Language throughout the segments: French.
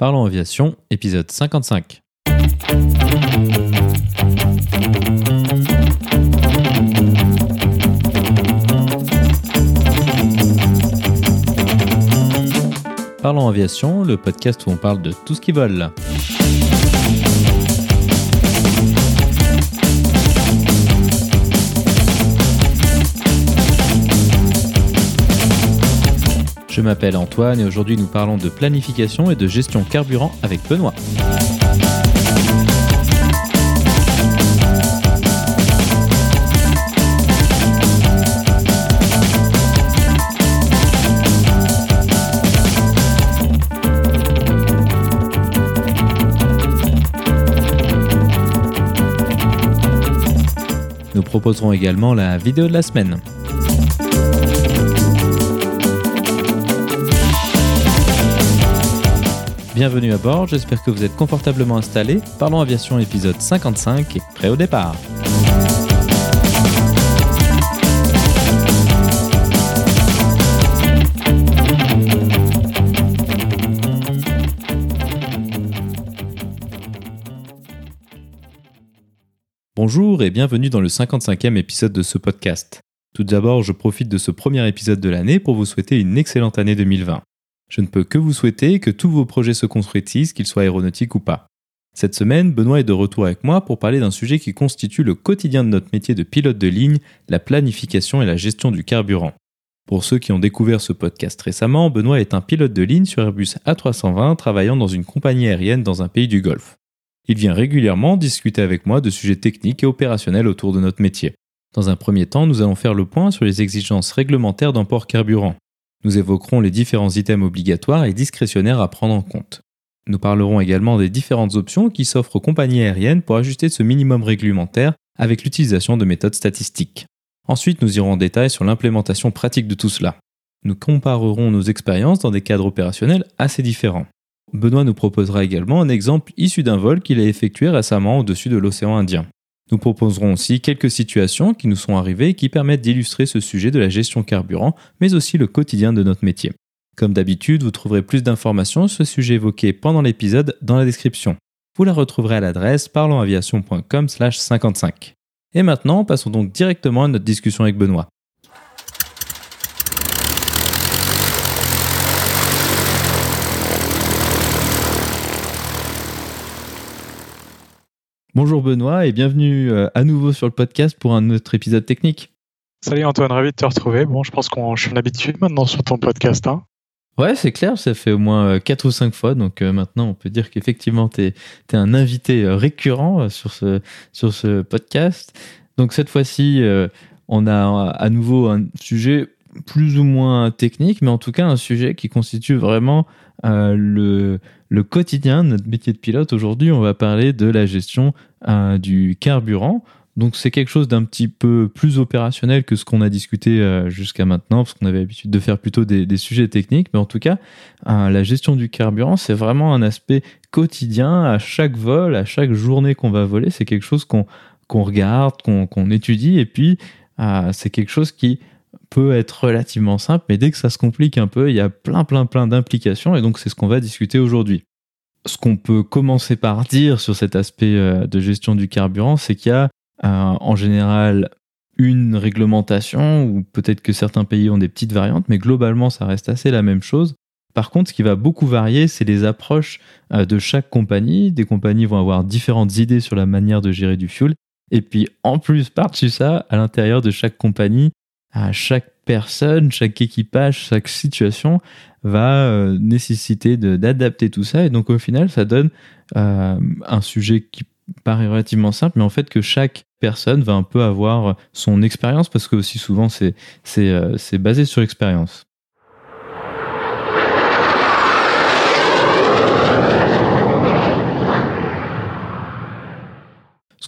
Parlons aviation, épisode 55. Parlons aviation, le podcast où on parle de tout ce qui vole. Je m'appelle Antoine et aujourd'hui nous parlons de planification et de gestion carburant avec Benoît. Nous proposerons également la vidéo de la semaine. Bienvenue à bord, j'espère que vous êtes confortablement installés. Parlons aviation épisode 55 et prêt au départ. Bonjour et bienvenue dans le 55e épisode de ce podcast. Tout d'abord, je profite de ce premier épisode de l'année pour vous souhaiter une excellente année 2020. Je ne peux que vous souhaiter que tous vos projets se construisent, qu'ils soient aéronautiques ou pas. Cette semaine, Benoît est de retour avec moi pour parler d'un sujet qui constitue le quotidien de notre métier de pilote de ligne, la planification et la gestion du carburant. Pour ceux qui ont découvert ce podcast récemment, Benoît est un pilote de ligne sur Airbus A320 travaillant dans une compagnie aérienne dans un pays du Golfe. Il vient régulièrement discuter avec moi de sujets techniques et opérationnels autour de notre métier. Dans un premier temps, nous allons faire le point sur les exigences réglementaires d'un port carburant. Nous évoquerons les différents items obligatoires et discrétionnaires à prendre en compte. Nous parlerons également des différentes options qui s'offrent aux compagnies aériennes pour ajuster ce minimum réglementaire avec l'utilisation de méthodes statistiques. Ensuite, nous irons en détail sur l'implémentation pratique de tout cela. Nous comparerons nos expériences dans des cadres opérationnels assez différents. Benoît nous proposera également un exemple issu d'un vol qu'il a effectué récemment au-dessus de l'océan Indien. Nous proposerons aussi quelques situations qui nous sont arrivées et qui permettent d'illustrer ce sujet de la gestion carburant, mais aussi le quotidien de notre métier. Comme d'habitude, vous trouverez plus d'informations sur ce sujet évoqué pendant l'épisode dans la description. Vous la retrouverez à l'adresse parlonsaviation.com/55. Et maintenant, passons donc directement à notre discussion avec Benoît. Bonjour Benoît et bienvenue euh, à nouveau sur le podcast pour un autre épisode technique. Salut Antoine, ravi de te retrouver. Bon, je pense qu'on je suis en habitude maintenant sur ton podcast. Hein. Ouais, c'est clair, ça fait au moins 4 ou 5 fois, donc euh, maintenant on peut dire qu'effectivement tu es, un invité euh, récurrent sur ce, sur ce podcast. Donc cette fois-ci, on a à nouveau un sujet plus ou moins technique, mais en tout cas un sujet qui constitue vraiment le, le quotidien notre métier de pilote. Aujourd'hui, on va parler de la gestion euh, du carburant. Donc c'est quelque chose d'un petit peu plus opérationnel que ce qu'on a discuté euh, jusqu'à maintenant, parce qu'on avait l'habitude de faire plutôt des, sujets techniques. Mais en tout cas, euh, la gestion du carburant, c'est vraiment un aspect quotidien à chaque vol, à chaque journée qu'on va voler. C'est quelque chose qu'on regarde, qu'on étudie, et puis c'est quelque chose qui peut être relativement simple, mais dès que ça se complique un peu, il y a plein, plein, plein d'implications, et donc c'est ce qu'on va discuter aujourd'hui. Ce qu'on peut commencer par dire sur cet aspect euh, de gestion du carburant, c'est qu'il y a euh, en général une réglementation, ou peut-être que certains pays ont des petites variantes, mais globalement, ça reste assez la même chose. Par contre, ce qui va beaucoup varier, c'est les approches euh, de chaque compagnie. Des compagnies vont avoir différentes idées sur la manière de gérer du fuel. Et puis, en plus, par-dessus ça, à l'intérieur de chaque compagnie, à chaque personne, chaque équipage, chaque situation va euh, nécessiter d'adapter tout ça. Et donc au final, ça donne euh, un sujet qui paraît relativement simple, mais en fait que chaque personne va un peu avoir son expérience, parce que aussi souvent c'est euh, basé sur l'expérience.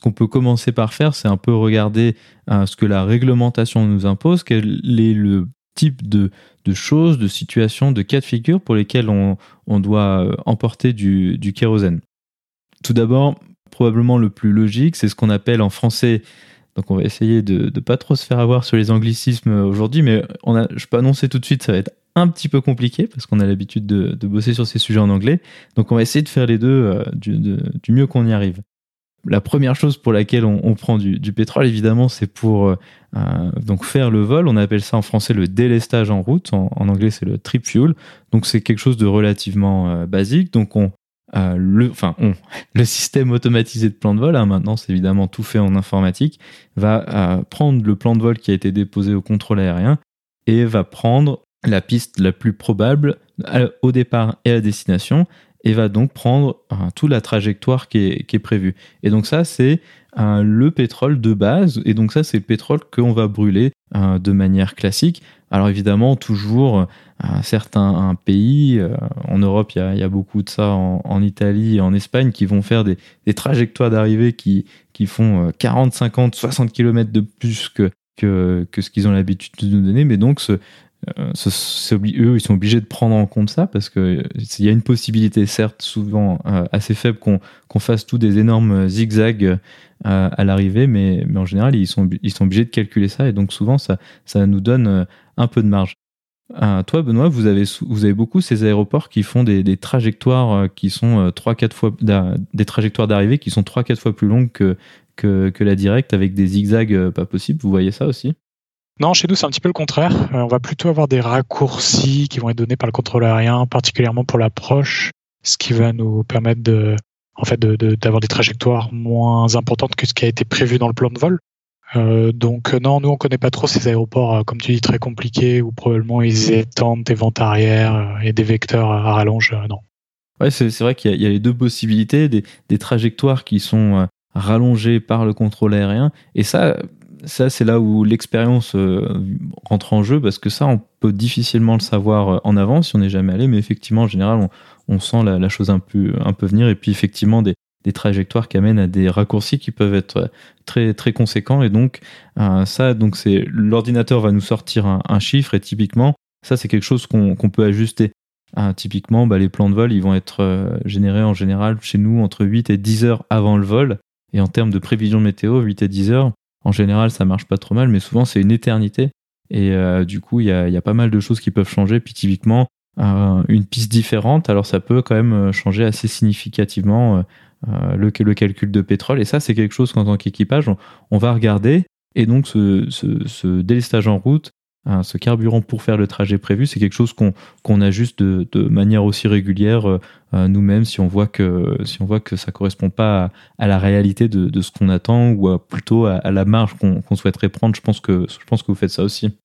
Qu'on peut commencer par faire, c'est un peu regarder euh, ce que la réglementation nous impose, quel est le type de, choses, de situations, de cas de figure pour lesquels on, doit euh, emporter du, kérosène. Tout d'abord, probablement le plus logique, c'est ce qu'on appelle en français, donc on va essayer de ne pas trop se faire avoir sur les anglicismes aujourd'hui, mais on a, je peux annoncer tout de suite, ça va être un petit peu compliqué parce qu'on a l'habitude de, bosser sur ces sujets en anglais. Donc on va essayer de faire les deux euh, du, mieux qu'on y arrive. La première chose pour laquelle on, prend du, pétrole, évidemment, c'est pour euh, donc faire le vol. On appelle ça en français le délestage en route. En, anglais, c'est le trip fuel. Donc c'est quelque chose de relativement basique. Donc on, le système automatisé de plan de vol, hein, maintenant c'est évidemment tout fait en informatique, va prendre le plan de vol qui a été déposé au contrôle aérien et va prendre la piste la plus probable au départ et à destination et va donc prendre toute la trajectoire qui est, prévue. Et donc ça, c'est le pétrole de base, et donc ça, c'est le pétrole qu'on va brûler de manière classique. Alors évidemment, toujours certains pays, euh, en Europe, il y, a, beaucoup de ça, en, Italie et en Espagne, qui vont faire des, trajectoires d'arrivée qui, qui font 40, 50, 60 km de plus que, que, que ce qu'ils ont l'habitude de nous donner. Mais donc, ce, euh, eux, ils sont obligés de prendre en compte ça parce qu'il y a une possibilité, certes, souvent euh, assez faible, qu'on fasse tous des énormes zigzags euh, à l'arrivée, mais, mais, en général, ils sont, ils sont obligés de calculer ça et donc souvent, ça, ça nous donne un peu de marge. toi, Benoît, vous avez, vous avez beaucoup ces aéroports qui font des, des trajectoires qui sont 3-4 fois, des trajectoires d'arrivée qui sont 3-4 fois plus longues que, que, que la directe avec des zigzags pas possibles. Vous voyez ça aussi? Non, chez nous, c'est un petit peu le contraire. Euh, on va plutôt avoir des raccourcis qui vont être donnés par le contrôle aérien, particulièrement pour l'approche, ce qui va nous permettre de, en fait, d'avoir des trajectoires moins importantes que ce qui a été prévu dans le plan de vol. Euh, donc euh, non, nous on connaît pas trop ces aéroports, comme tu dis, très compliqués où probablement ils étendent des ventes arrière et des vecteurs à rallonge. non. C'est vrai qu'il y, a les deux possibilités, des trajectoires qui sont rallongées par le contrôle aérien, et ça, ça, c'est là où l'expérience euh, rentre en jeu parce que ça, on peut difficilement le savoir euh, en avance si on n'est jamais allé, mais effectivement, en général, on, sent la, chose un peu, venir et puis effectivement des, trajectoires qui amènent à des raccourcis qui peuvent être euh, très, très conséquents et donc ça, c'est l'ordinateur va nous sortir un, chiffre et typiquement, ça, c'est quelque chose qu'on peut ajuster. typiquement, bah, les plans de vol, ils vont être générés en général chez nous entre 8 et 10 heures avant le vol. Et en termes de prévision météo, 8 et 10 heures, en général, ça marche pas trop mal, mais souvent, c'est une éternité. Et euh, du coup, il y a, pas mal de choses qui peuvent changer. Puis typiquement, euh, une piste différente, alors ça peut quand même euh, changer assez significativement le, calcul de pétrole. Et ça, c'est quelque chose qu'en tant qu'équipage, on, va regarder. Et donc, ce, ce délestage en route, Hein, ce carburant pour faire le trajet prévu, c'est quelque chose qu'on ajuste de, manière aussi régulière nous-mêmes si on voit que si on voit que ça correspond pas à, la réalité de, de ce qu'on attend ou plutôt à, la marge qu'on souhaiterait prendre. Je pense que je pense que vous faites ça aussi.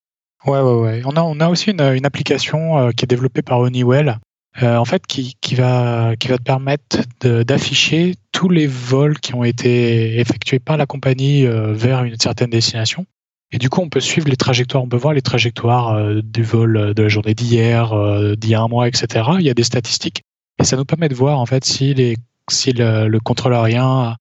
Ouais ouais ouais. On a on a aussi une, application euh, qui est développée par Honeywell. en fait, qui, qui, va, qui va te permettre d'afficher tous les vols qui ont été effectués par la compagnie vers une certaine destination. Et du coup, on peut suivre les trajectoires, on peut voir les trajectoires euh, du vol euh, de la journée d'hier, euh, d'il y a un mois, etc. Il y a des statistiques. Et ça nous permet de voir en fait si, les, si le, le contrôle aérien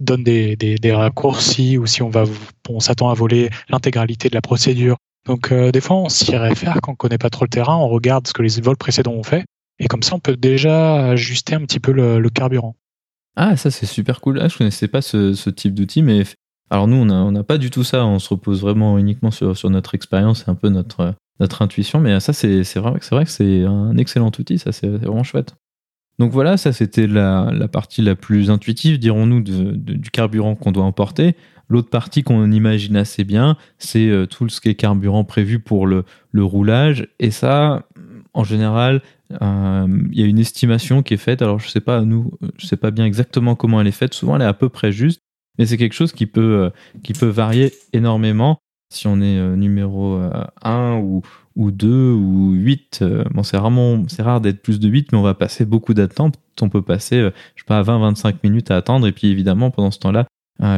donne des, des, raccourcis ou si on va on s'attend à voler l'intégralité de la procédure. Donc des fois on s'y réfère quand on connaît pas trop le terrain, on regarde ce que les vols précédents ont fait et comme ça on peut déjà ajuster un petit peu le, carburant. Ah ça c'est super cool. Ah, je connaissais pas ce, type d'outil mais alors nous, on n'a pas du tout ça, on se repose vraiment uniquement sur, notre expérience et un peu notre, notre intuition, mais ça, c'est vrai, vrai que c'est un excellent outil, ça, c'est vraiment chouette. Donc voilà, ça c'était la, partie la plus intuitive, dirons-nous, du carburant qu'on doit emporter. L'autre partie qu'on imagine assez bien, c'est euh, tout ce qui est carburant prévu pour le, roulage. Et ça, en général, euh, il y a une estimation qui est faite. Alors je sais pas, nous, je sais pas bien exactement comment elle est faite. Souvent, elle est à peu près juste mais c'est quelque chose qui peut, euh, varier énormément si on est numéro 1 euh, ou, ou 2 ou 8. Bon, c'est c'est rare d'être plus de 8, mais on va passer beaucoup d'attente. On peut passer, je sais pas, 20-25 minutes à attendre. Et puis évidemment, pendant ce temps-là,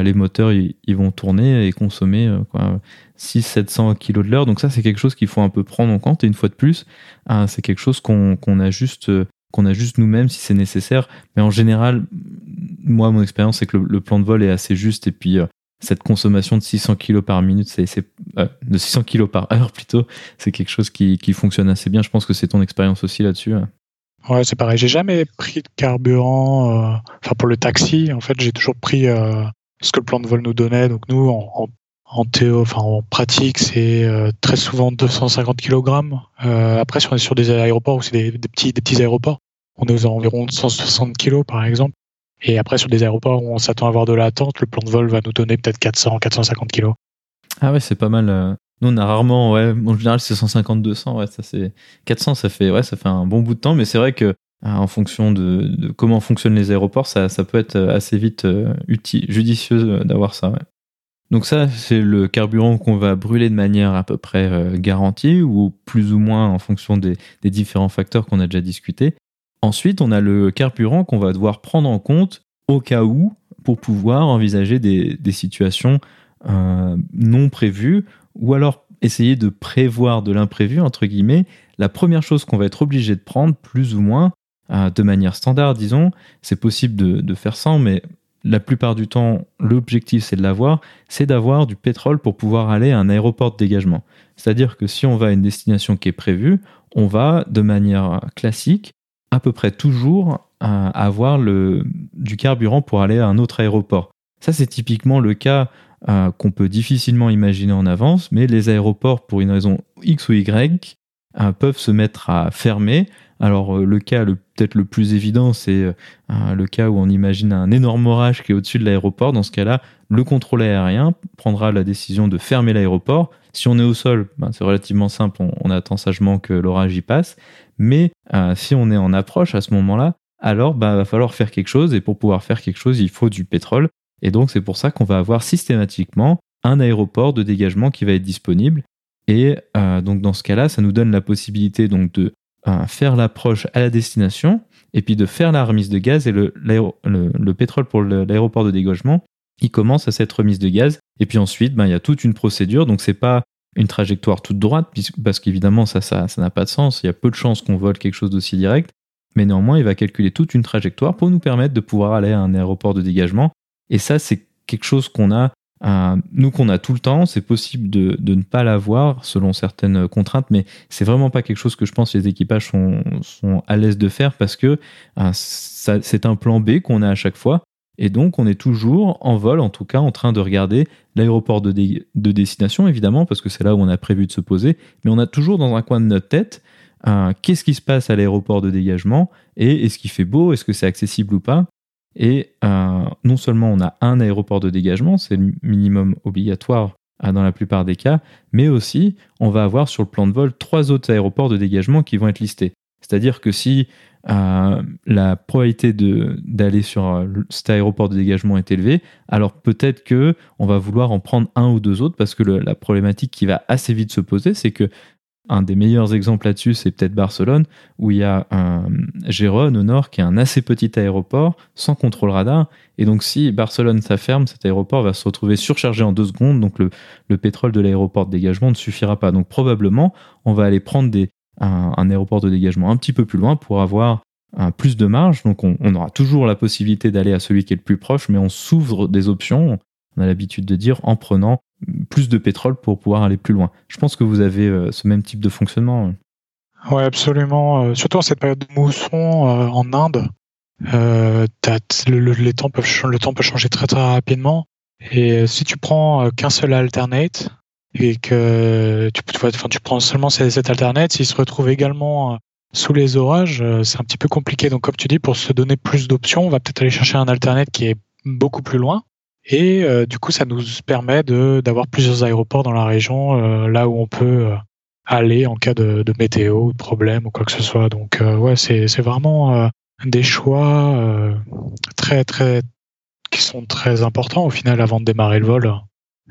les moteurs ils, vont tourner et consommer 600-700 kg de l'heure. Donc ça, c'est quelque chose qu'il faut un peu prendre en compte. Et une fois de plus, c'est quelque chose qu'on a juste qu'on a juste nous-mêmes si c'est nécessaire. Mais en général, moi, mon expérience, c'est que le, plan de vol est assez juste. Et puis, euh, cette consommation de 600 kg par minute, c'est euh, de 600 kg par heure plutôt, c'est quelque chose qui, qui, fonctionne assez bien. Je pense que c'est ton expérience aussi là-dessus. Hein. Ouais, c'est pareil. J'ai jamais pris de carburant. Euh, enfin, pour le taxi, en fait, j'ai toujours pris ce que le plan de vol nous donnait. Donc, nous, en, En théo, enfin en pratique, c'est très souvent 250 kg. après, si on est sur des aéroports ou c'est des, petits, des petits aéroports, on est aux environs de 160 kg par exemple. Et après, sur des aéroports où on s'attend à avoir de l'attente, le plan de vol va nous donner peut-être 400, 450 kg. Ah ouais, c'est pas mal. Euh. Nous, on a rarement, ouais, en général, c'est 150, 200, ouais, ça c'est 400, ça fait, ouais, ça fait un bon bout de temps, mais c'est vrai que euh, en fonction de, comment fonctionnent les aéroports, ça, ça peut être euh, assez vite utile, judicieux d'avoir ça. Donc ça, c'est le carburant qu'on va brûler de manière à peu près garantie ou plus ou moins en fonction des, des différents facteurs qu'on a déjà discutés. Ensuite, on a le carburant qu'on va devoir prendre en compte au cas où pour pouvoir envisager des, situations euh, non prévues ou alors essayer de prévoir de l'imprévu, entre guillemets. La première chose qu'on va être obligé de prendre, plus ou moins, euh, de manière standard, disons, c'est possible de, de, faire sans, mais la plupart du temps, l'objectif c'est de l'avoir, c'est d'avoir du pétrole pour pouvoir aller à un aéroport de dégagement. C'est-à-dire que si on va à une destination qui est prévue, on va de manière classique à peu près toujours avoir le, du carburant pour aller à un autre aéroport. Ça, c'est typiquement le cas euh, qu'on peut difficilement imaginer en avance, mais les aéroports, pour une raison X ou Y, euh, peuvent se mettre à fermer. Alors euh, le cas peut-être le plus évident, c'est le cas où on imagine un énorme orage qui est au-dessus de l'aéroport. Dans ce cas-là, le contrôle aérien prendra la décision de fermer l'aéroport. Si on est au sol, ben, c'est relativement simple, on, attend sagement que l'orage y passe. Mais euh, si on est en approche à ce moment-là, alors il bah, va falloir faire quelque chose. Et pour pouvoir faire quelque chose, il faut du pétrole. Et donc c'est pour ça qu'on va avoir systématiquement un aéroport de dégagement qui va être disponible. Et euh, donc dans ce cas-là, ça nous donne la possibilité donc de euh, faire l'approche à la destination et puis de faire la remise de gaz et le, le, pétrole pour l'aéroport de dégagement, il commence à cette remise de gaz. Et puis ensuite, ben, il y a toute une procédure. Donc c'est pas une trajectoire toute droite, parce qu'évidemment, ça, ça, n'a pas de sens. Il y a peu de chances qu'on vole quelque chose d'aussi direct. Mais néanmoins, il va calculer toute une trajectoire pour nous permettre de pouvoir aller à un aéroport de dégagement. Et ça, c'est quelque chose qu'on a, nous, qu'on a tout le temps. C'est possible de, ne pas l'avoir selon certaines contraintes, mais c'est vraiment pas quelque chose que je pense les équipages sont, sont à l'aise de faire parce que c'est un plan B qu'on a à chaque fois. Et donc, on est toujours en vol, en tout cas, en train de regarder l'aéroport de, destination, évidemment, parce que c'est là où on a prévu de se poser. Mais on a toujours dans un coin de notre tête qu'est-ce qui se passe à l'aéroport de dégagement? Et est-ce qu'il fait beau, est-ce que c'est accessible ou pas? Et euh, non seulement on a un aéroport de dégagement, c'est le minimum obligatoire euh, dans la plupart des cas, mais aussi on va avoir sur le plan de vol trois autres aéroports de dégagement qui vont être listés. C'est-à-dire que si euh, la probabilité d'aller sur euh, cet aéroport de dégagement est élevée, alors peut-être que on va vouloir en prendre un ou deux autres parce que la problématique qui va assez vite se poser, c'est que un des meilleurs exemples là-dessus, c'est peut-être Barcelone, où il y a un Gérone au nord qui est un assez petit aéroport sans contrôle radar. Et donc, si Barcelone ça ferme, cet aéroport va se retrouver surchargé en deux secondes. Donc, le pétrole de l'aéroport de dégagement ne suffira pas. Donc, probablement, on va aller prendre des, un, aéroport de dégagement un petit peu plus loin pour avoir un plus de marge. Donc on, aura toujours la possibilité d'aller à celui qui est le plus proche, mais on s'ouvre des options, on a l'habitude de dire, en prenant plus de pétrole pour pouvoir aller plus loin. Je pense que vous avez euh, ce même type de fonctionnement. Oui, absolument. Euh, surtout en cette période de mousson euh, en Inde, le, temps le temps peut changer très très rapidement. Et si tu prends qu'un seul alternate, et que tu, tu prends seulement cette alternate, s'il se retrouve également euh, sous les orages, euh, c'est un petit peu compliqué. Donc, comme tu dis, pour se donner plus d'options, on va peut-être aller chercher un alternate qui est beaucoup plus loin. Et euh, du coup, ça nous permet d'avoir plusieurs aéroports dans la région, là où on peut aller en cas de, de, météo de problème ou quoi que ce soit. Donc, ouais, c'est vraiment des choix très, très, qui sont très importants au final avant de démarrer le vol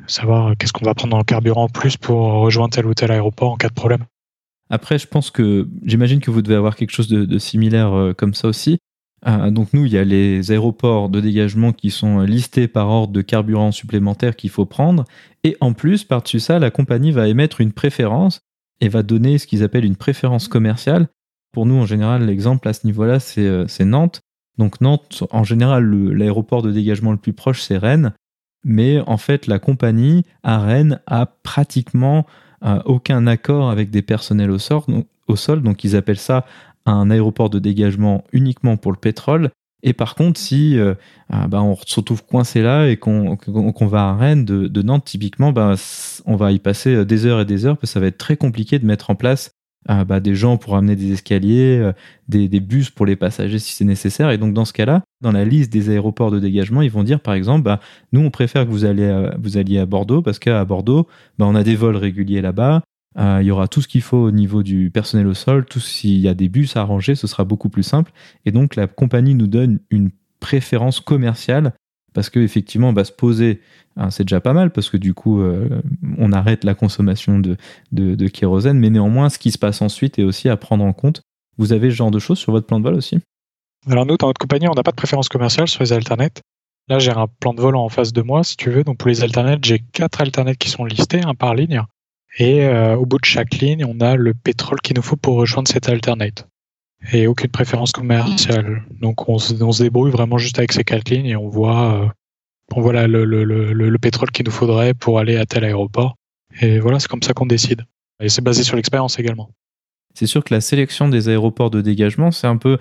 savoir qu'est-ce qu'on va prendre le carburant en plus pour rejoindre tel ou tel aéroport en cas de problème. Après, je pense que j'imagine que vous devez avoir quelque chose de, similaire euh, comme ça aussi. Euh, donc nous, il y a les aéroports de dégagement qui sont listés par ordre de carburant supplémentaire qu'il faut prendre. Et en plus, par-dessus ça, la compagnie va émettre une préférence et va donner ce qu'ils appellent une préférence commerciale. Pour nous, en général, l'exemple à ce niveau-là, c'est euh, Nantes. Donc Nantes, en général, l'aéroport de dégagement le plus proche, c'est Rennes mais en fait la compagnie à Rennes a pratiquement euh, aucun accord avec des personnels au, sol, donc ils appellent ça un aéroport de dégagement uniquement pour le pétrole. Et par contre, si ah, bah, on se retrouve coincé là et qu'on va à Rennes de, Nantes, typiquement, bah, on va y passer des heures et des heures parce que ça va être très compliqué de mettre en place bah, des gens pour amener des escaliers, euh, des, bus pour les passagers si c'est nécessaire. Et donc dans ce cas-là, dans la liste des aéroports de dégagement, ils vont dire par exemple, bah, nous on préfère que vous alliez à Bordeaux parce qu'à Bordeaux, bah, on a des vols réguliers là-bas. Euh, il y aura tout ce qu'il faut au niveau du personnel au sol, tout s'il y a des bus à arranger, ce sera beaucoup plus simple. Et donc la compagnie nous donne une préférence commerciale parce qu'effectivement, on va se poser Hein, c'est déjà pas mal parce que du coup, euh, on arrête la consommation de, kérosène, mais néanmoins, ce qui se passe ensuite est aussi à prendre en compte. Vous avez ce genre de choses sur votre plan de vol aussi? Alors nous, dans notre compagnie, on n'a pas de préférence commerciale sur les alternates. Là, j'ai un plan de vol en face de moi, si tu veux. Donc pour les alternates, j'ai quatre alternates qui sont listés, un par ligne. Et euh, au bout de chaque ligne, on a le pétrole qu'il nous faut pour rejoindre cette alternate. Et aucune préférence commerciale. Donc on se, débrouille vraiment juste avec ces quatre lignes et on voit euh, le, le pétrole qu'il nous faudrait pour aller à tel aéroport. Et voilà, c'est comme ça qu'on décide. Et c'est basé sur l'expérience également c'est sûr que la sélection des aéroports de dégagement, c'est un peu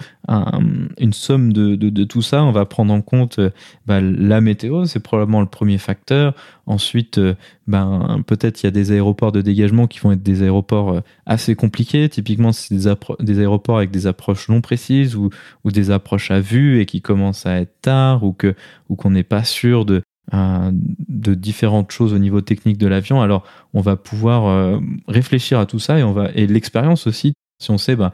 une somme de, tout ça. On va prendre en compte euh, bah, la météo, c'est probablement le premier facteur. Ensuite, euh, ben, peut-être il y a des aéroports de dégagement qui vont être des aéroports euh, assez compliqués. Typiquement, c'est des, aéroports avec des approches non précises ou, des approches à vue et qui commencent à être tard ou qu'on n'est pas sûr de, de différentes choses au niveau technique de l'avion. Alors, on va pouvoir euh, réfléchir à tout ça et on va et l'expérience aussi. Si on sait, bah,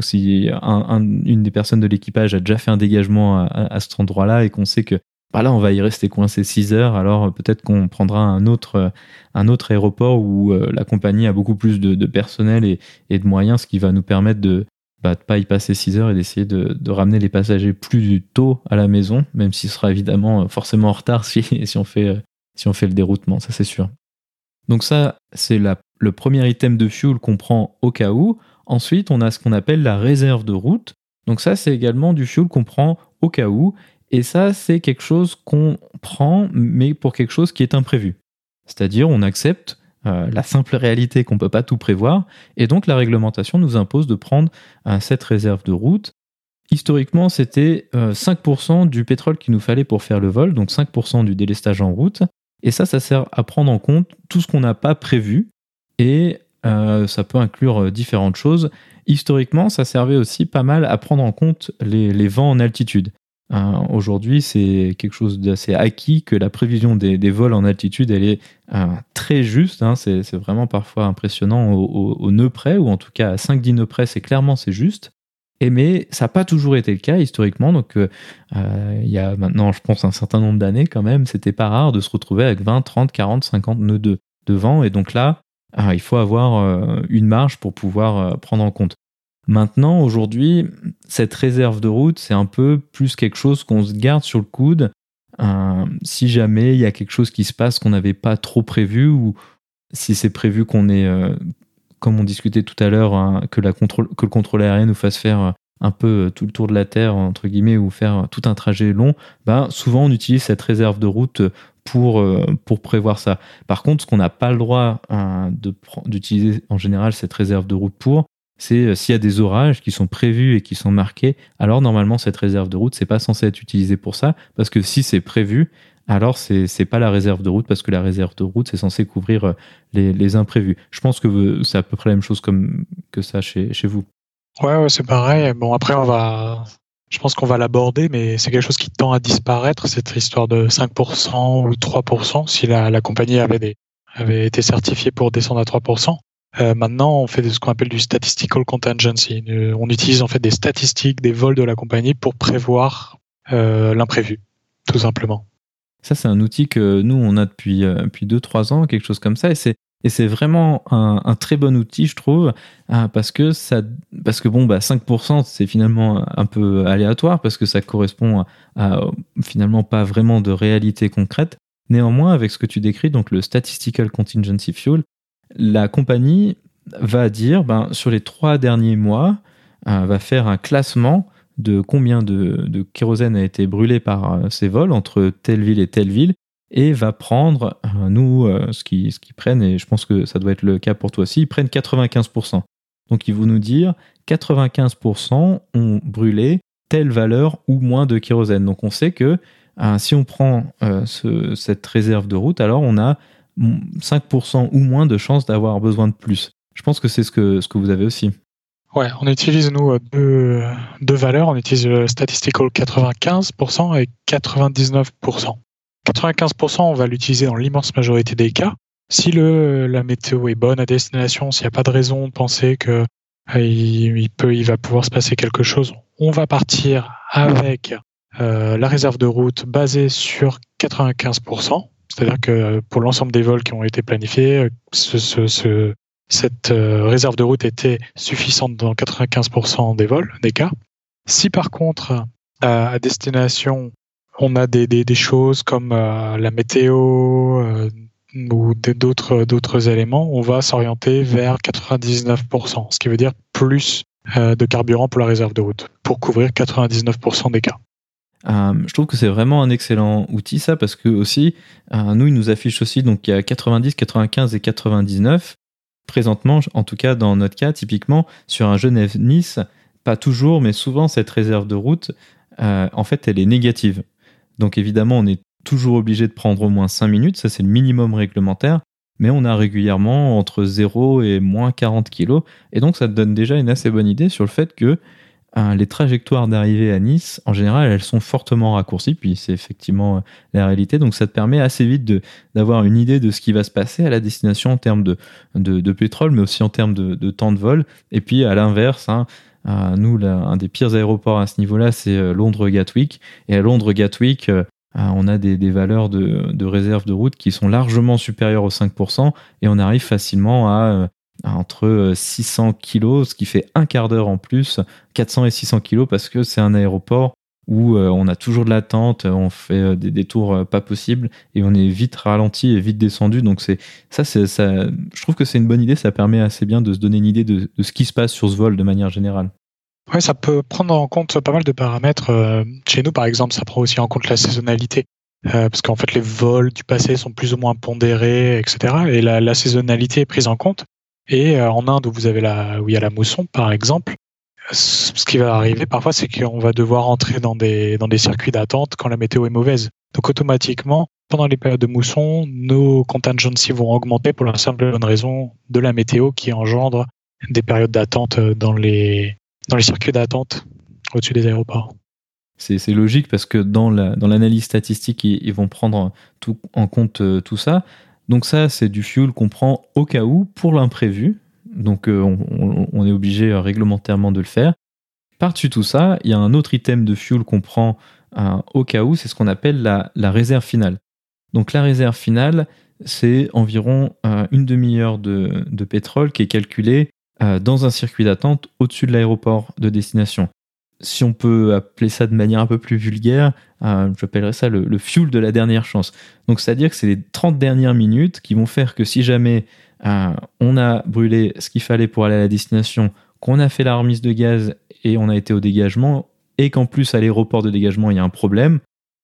si une des personnes de l'équipage a déjà fait un dégagement à, cet endroit-là et qu'on sait que bah là, on va y rester coincé 6 heures, alors peut-être qu'on prendra un autre, un autre aéroport où euh, la compagnie a beaucoup plus de, personnel et, et, de moyens, ce qui va nous permettre de, bah, de pas y passer 6 heures et d'essayer de, ramener les passagers plus tôt à la maison, même s'il sera évidemment euh, forcément en retard si, si, on, fait, euh, si on fait le déroutement, ça c'est sûr. Donc ça, c'est le premier item de fuel qu'on prend au cas où. Ensuite, on a ce qu'on appelle la réserve de route. Donc ça, c'est également du fuel qu'on prend au cas où. Et ça, c'est quelque chose qu'on prend, mais pour quelque chose qui est imprévu. C'est-à-dire, on accepte euh, la simple réalité qu'on ne peut pas tout prévoir, et donc la réglementation nous impose de prendre cette réserve de route. Historiquement, c'était 5% euh, du pétrole qu'il nous fallait pour faire le vol, donc 5% du délestage en route, et ça, ça sert à prendre en compte tout ce qu'on n'a pas prévu, et euh, ça peut inclure différentes choses. Historiquement, ça servait aussi pas mal à prendre en compte les vents en altitude. Hein, aujourd'hui, c'est quelque chose d'assez acquis que la prévision des, vols en altitude, elle est euh, très juste. Hein. c'est vraiment parfois impressionnant au, nœud près, ou en tout cas à 5-10 nœuds près, c'est clairement c'est juste. Et mais ça n'a pas toujours été le cas historiquement. Donc, euh, euh, il y a maintenant, je pense, un certain nombre d'années quand même, c'était pas rare de se retrouver avec 20, 30, 40, 50 nœuds de, de vent. Et donc là, il faut avoir une marge pour pouvoir prendre en compte. Maintenant, aujourd'hui, cette réserve de route, c'est un peu plus quelque chose qu'on se garde sur le coude. Euh, si jamais il y a quelque chose qui se passe qu'on n'avait pas trop prévu, ou si c'est prévu qu'on ait, euh, comme on discutait tout à l'heure, hein, que, le contrôle aérien nous fasse faire euh, un peu tout le tour de la Terre, entre guillemets, ou faire tout un trajet long, ben, souvent on utilise cette réserve de route pour, pour prévoir ça. Par contre, ce qu'on n'a pas le droit d'utiliser en général cette réserve de route pour, c'est euh, s'il y a des orages qui sont prévus et qui sont marqués, alors normalement cette réserve de route c'est pas censé être utilisée pour ça parce que si c'est prévu, alors c'est c'est pas la réserve de route parce que la réserve de route c'est censé couvrir euh, les, imprévus. Je pense que c'est à peu près la même chose comme que ça chez chez vous. Ouais, ouais c'est pareil. Bon après on va je pense qu'on va l'aborder, mais c'est quelque chose qui tend à disparaître, cette histoire de 5% ou 3%, si la, la compagnie avait, des, avait été certifiée pour descendre à 3%. Euh, maintenant, on fait ce qu'on appelle du statistical contingency. Euh, on utilise en fait des statistiques des vols de la compagnie pour prévoir euh, l'imprévu, tout simplement. Ça, c'est un outil que nous, on a depuis, depuis 2-3 ans, quelque chose comme ça. Et c'est, et c'est vraiment un, très bon outil, je trouve, parce que, ça, parce que bon, bah, 5%, c'est finalement un peu aléatoire, parce que ça correspond à, finalement pas vraiment de réalité concrète. Néanmoins, avec ce que tu décris, donc le Statistical Contingency Fuel, la compagnie va dire, ben, sur les trois derniers mois, euh, va faire un classement de combien de, kérosène a été brûlé par euh, ces vols entre telle ville et telle ville, et va prendre, euh, nous, ce qu'ils prennent, et je pense que ça doit être le cas pour toi aussi, ils prennent 95%. Donc ils vont nous dire 95% ont brûlé telle valeur ou moins de kérosène. Donc on sait que si on prend cette réserve de route, alors on a 5% ou moins de chances d'avoir besoin de plus. Je pense que c'est ce que, ce que vous avez aussi. Ouais, on utilise nous deux, deux valeurs. On utilise le statistical 95% et 99%. 95%, on va l'utiliser dans l'immense majorité des cas. Si le, la météo est bonne à destination, s'il n'y a pas de raison de penser que euh, il, peut, il va pouvoir se passer quelque chose, on va partir avec euh, la réserve de route basée sur 95%. C'est-à-dire que pour l'ensemble des vols qui ont été planifiés, ce, cette euh, réserve de route était suffisante dans 95% des vols, des cas. Si par contre, à destination, on a des, choses comme euh, la météo euh, ou d'autres éléments, on va s'orienter vers 99%, ce qui veut dire plus de carburant pour la réserve de route, pour couvrir 99% des cas. Je trouve que c'est vraiment un excellent outil ça parce que aussi nous il nous affiche aussi donc il y a 90, 95 et 99 présentement, en tout cas dans notre cas, typiquement sur un Genève-Nice, pas toujours, mais souvent cette réserve de route, euh, en fait, elle est négative. Donc évidemment, on est toujours obligé de prendre au moins 5 minutes, ça c'est le minimum réglementaire, mais on a régulièrement entre 0 et moins 40 kilos, et donc ça te donne déjà une assez bonne idée sur le fait que les trajectoires d'arrivée à Nice, en général, elles sont fortement raccourcies, puis c'est effectivement euh, la réalité. Donc ça te permet assez vite d'avoir une idée de ce qui va se passer à la destination en termes de, pétrole, mais aussi en termes de, temps de vol. Et puis à l'inverse, hein, nous, un des pires aéroports à ce niveau-là, c'est euh, Londres-Gatwick. Et à Londres-Gatwick, euh, on a des, des valeurs de, de, réserve de route qui sont largement supérieures aux 5%, et on arrive facilement à entre 600 euh, kilos, ce qui fait un quart d'heure en plus, 400 et 600 kilos parce que c'est un aéroport où euh, on a toujours de l'attente, on fait euh, des détours pas possibles et on est vite ralenti et vite descendu. Donc c'est ça. Je trouve que c'est une bonne idée. Ça permet assez bien de se donner une idée de, ce qui se passe sur ce vol de manière générale. Oui, ça peut prendre en compte pas mal de paramètres. Chez nous, par exemple, ça prend aussi en compte la saisonnalité. parce qu'en fait, les vols du passé sont plus ou moins pondérés, etc. Et la saisonnalité est prise en compte. Et euh, en Inde, où vous avez la, où il y a la mousson, par exemple, ce qui va arriver parfois, c'est qu'on va devoir entrer dans des, dans des circuits d'attente quand la météo est mauvaise. Donc automatiquement, pendant les périodes de mousson, nos contingencies vont augmenter pour la simple bonne raison de la météo qui engendre des périodes d'attente dans les, dans les circuits d'attente au-dessus des aéroports. C'est logique parce que dans l'analyse la, dans statistique, ils, ils, vont prendre tout, en compte euh, tout ça. Donc ça, c'est du fuel qu'on prend au cas où pour l'imprévu. Donc euh, on, est obligé euh, réglementairement de le faire. Par-dessus tout ça, il y a un autre item de fuel qu'on prend euh, au cas où, c'est ce qu'on appelle la, réserve finale. Donc la réserve finale, c'est environ une demi-heure de, pétrole qui est calculée dans un circuit d'attente au-dessus de l'aéroport de destination si on peut appeler ça de manière un peu plus vulgaire, euh, j'appellerais ça le, fuel de la dernière chance. Donc, c'est-à-dire que c'est les 30 dernières minutes qui vont faire que si jamais euh, on a brûlé ce qu'il fallait pour aller à la destination, qu'on a fait la remise de gaz et on a été au dégagement, et qu'en plus à l'aéroport de dégagement il y a un problème,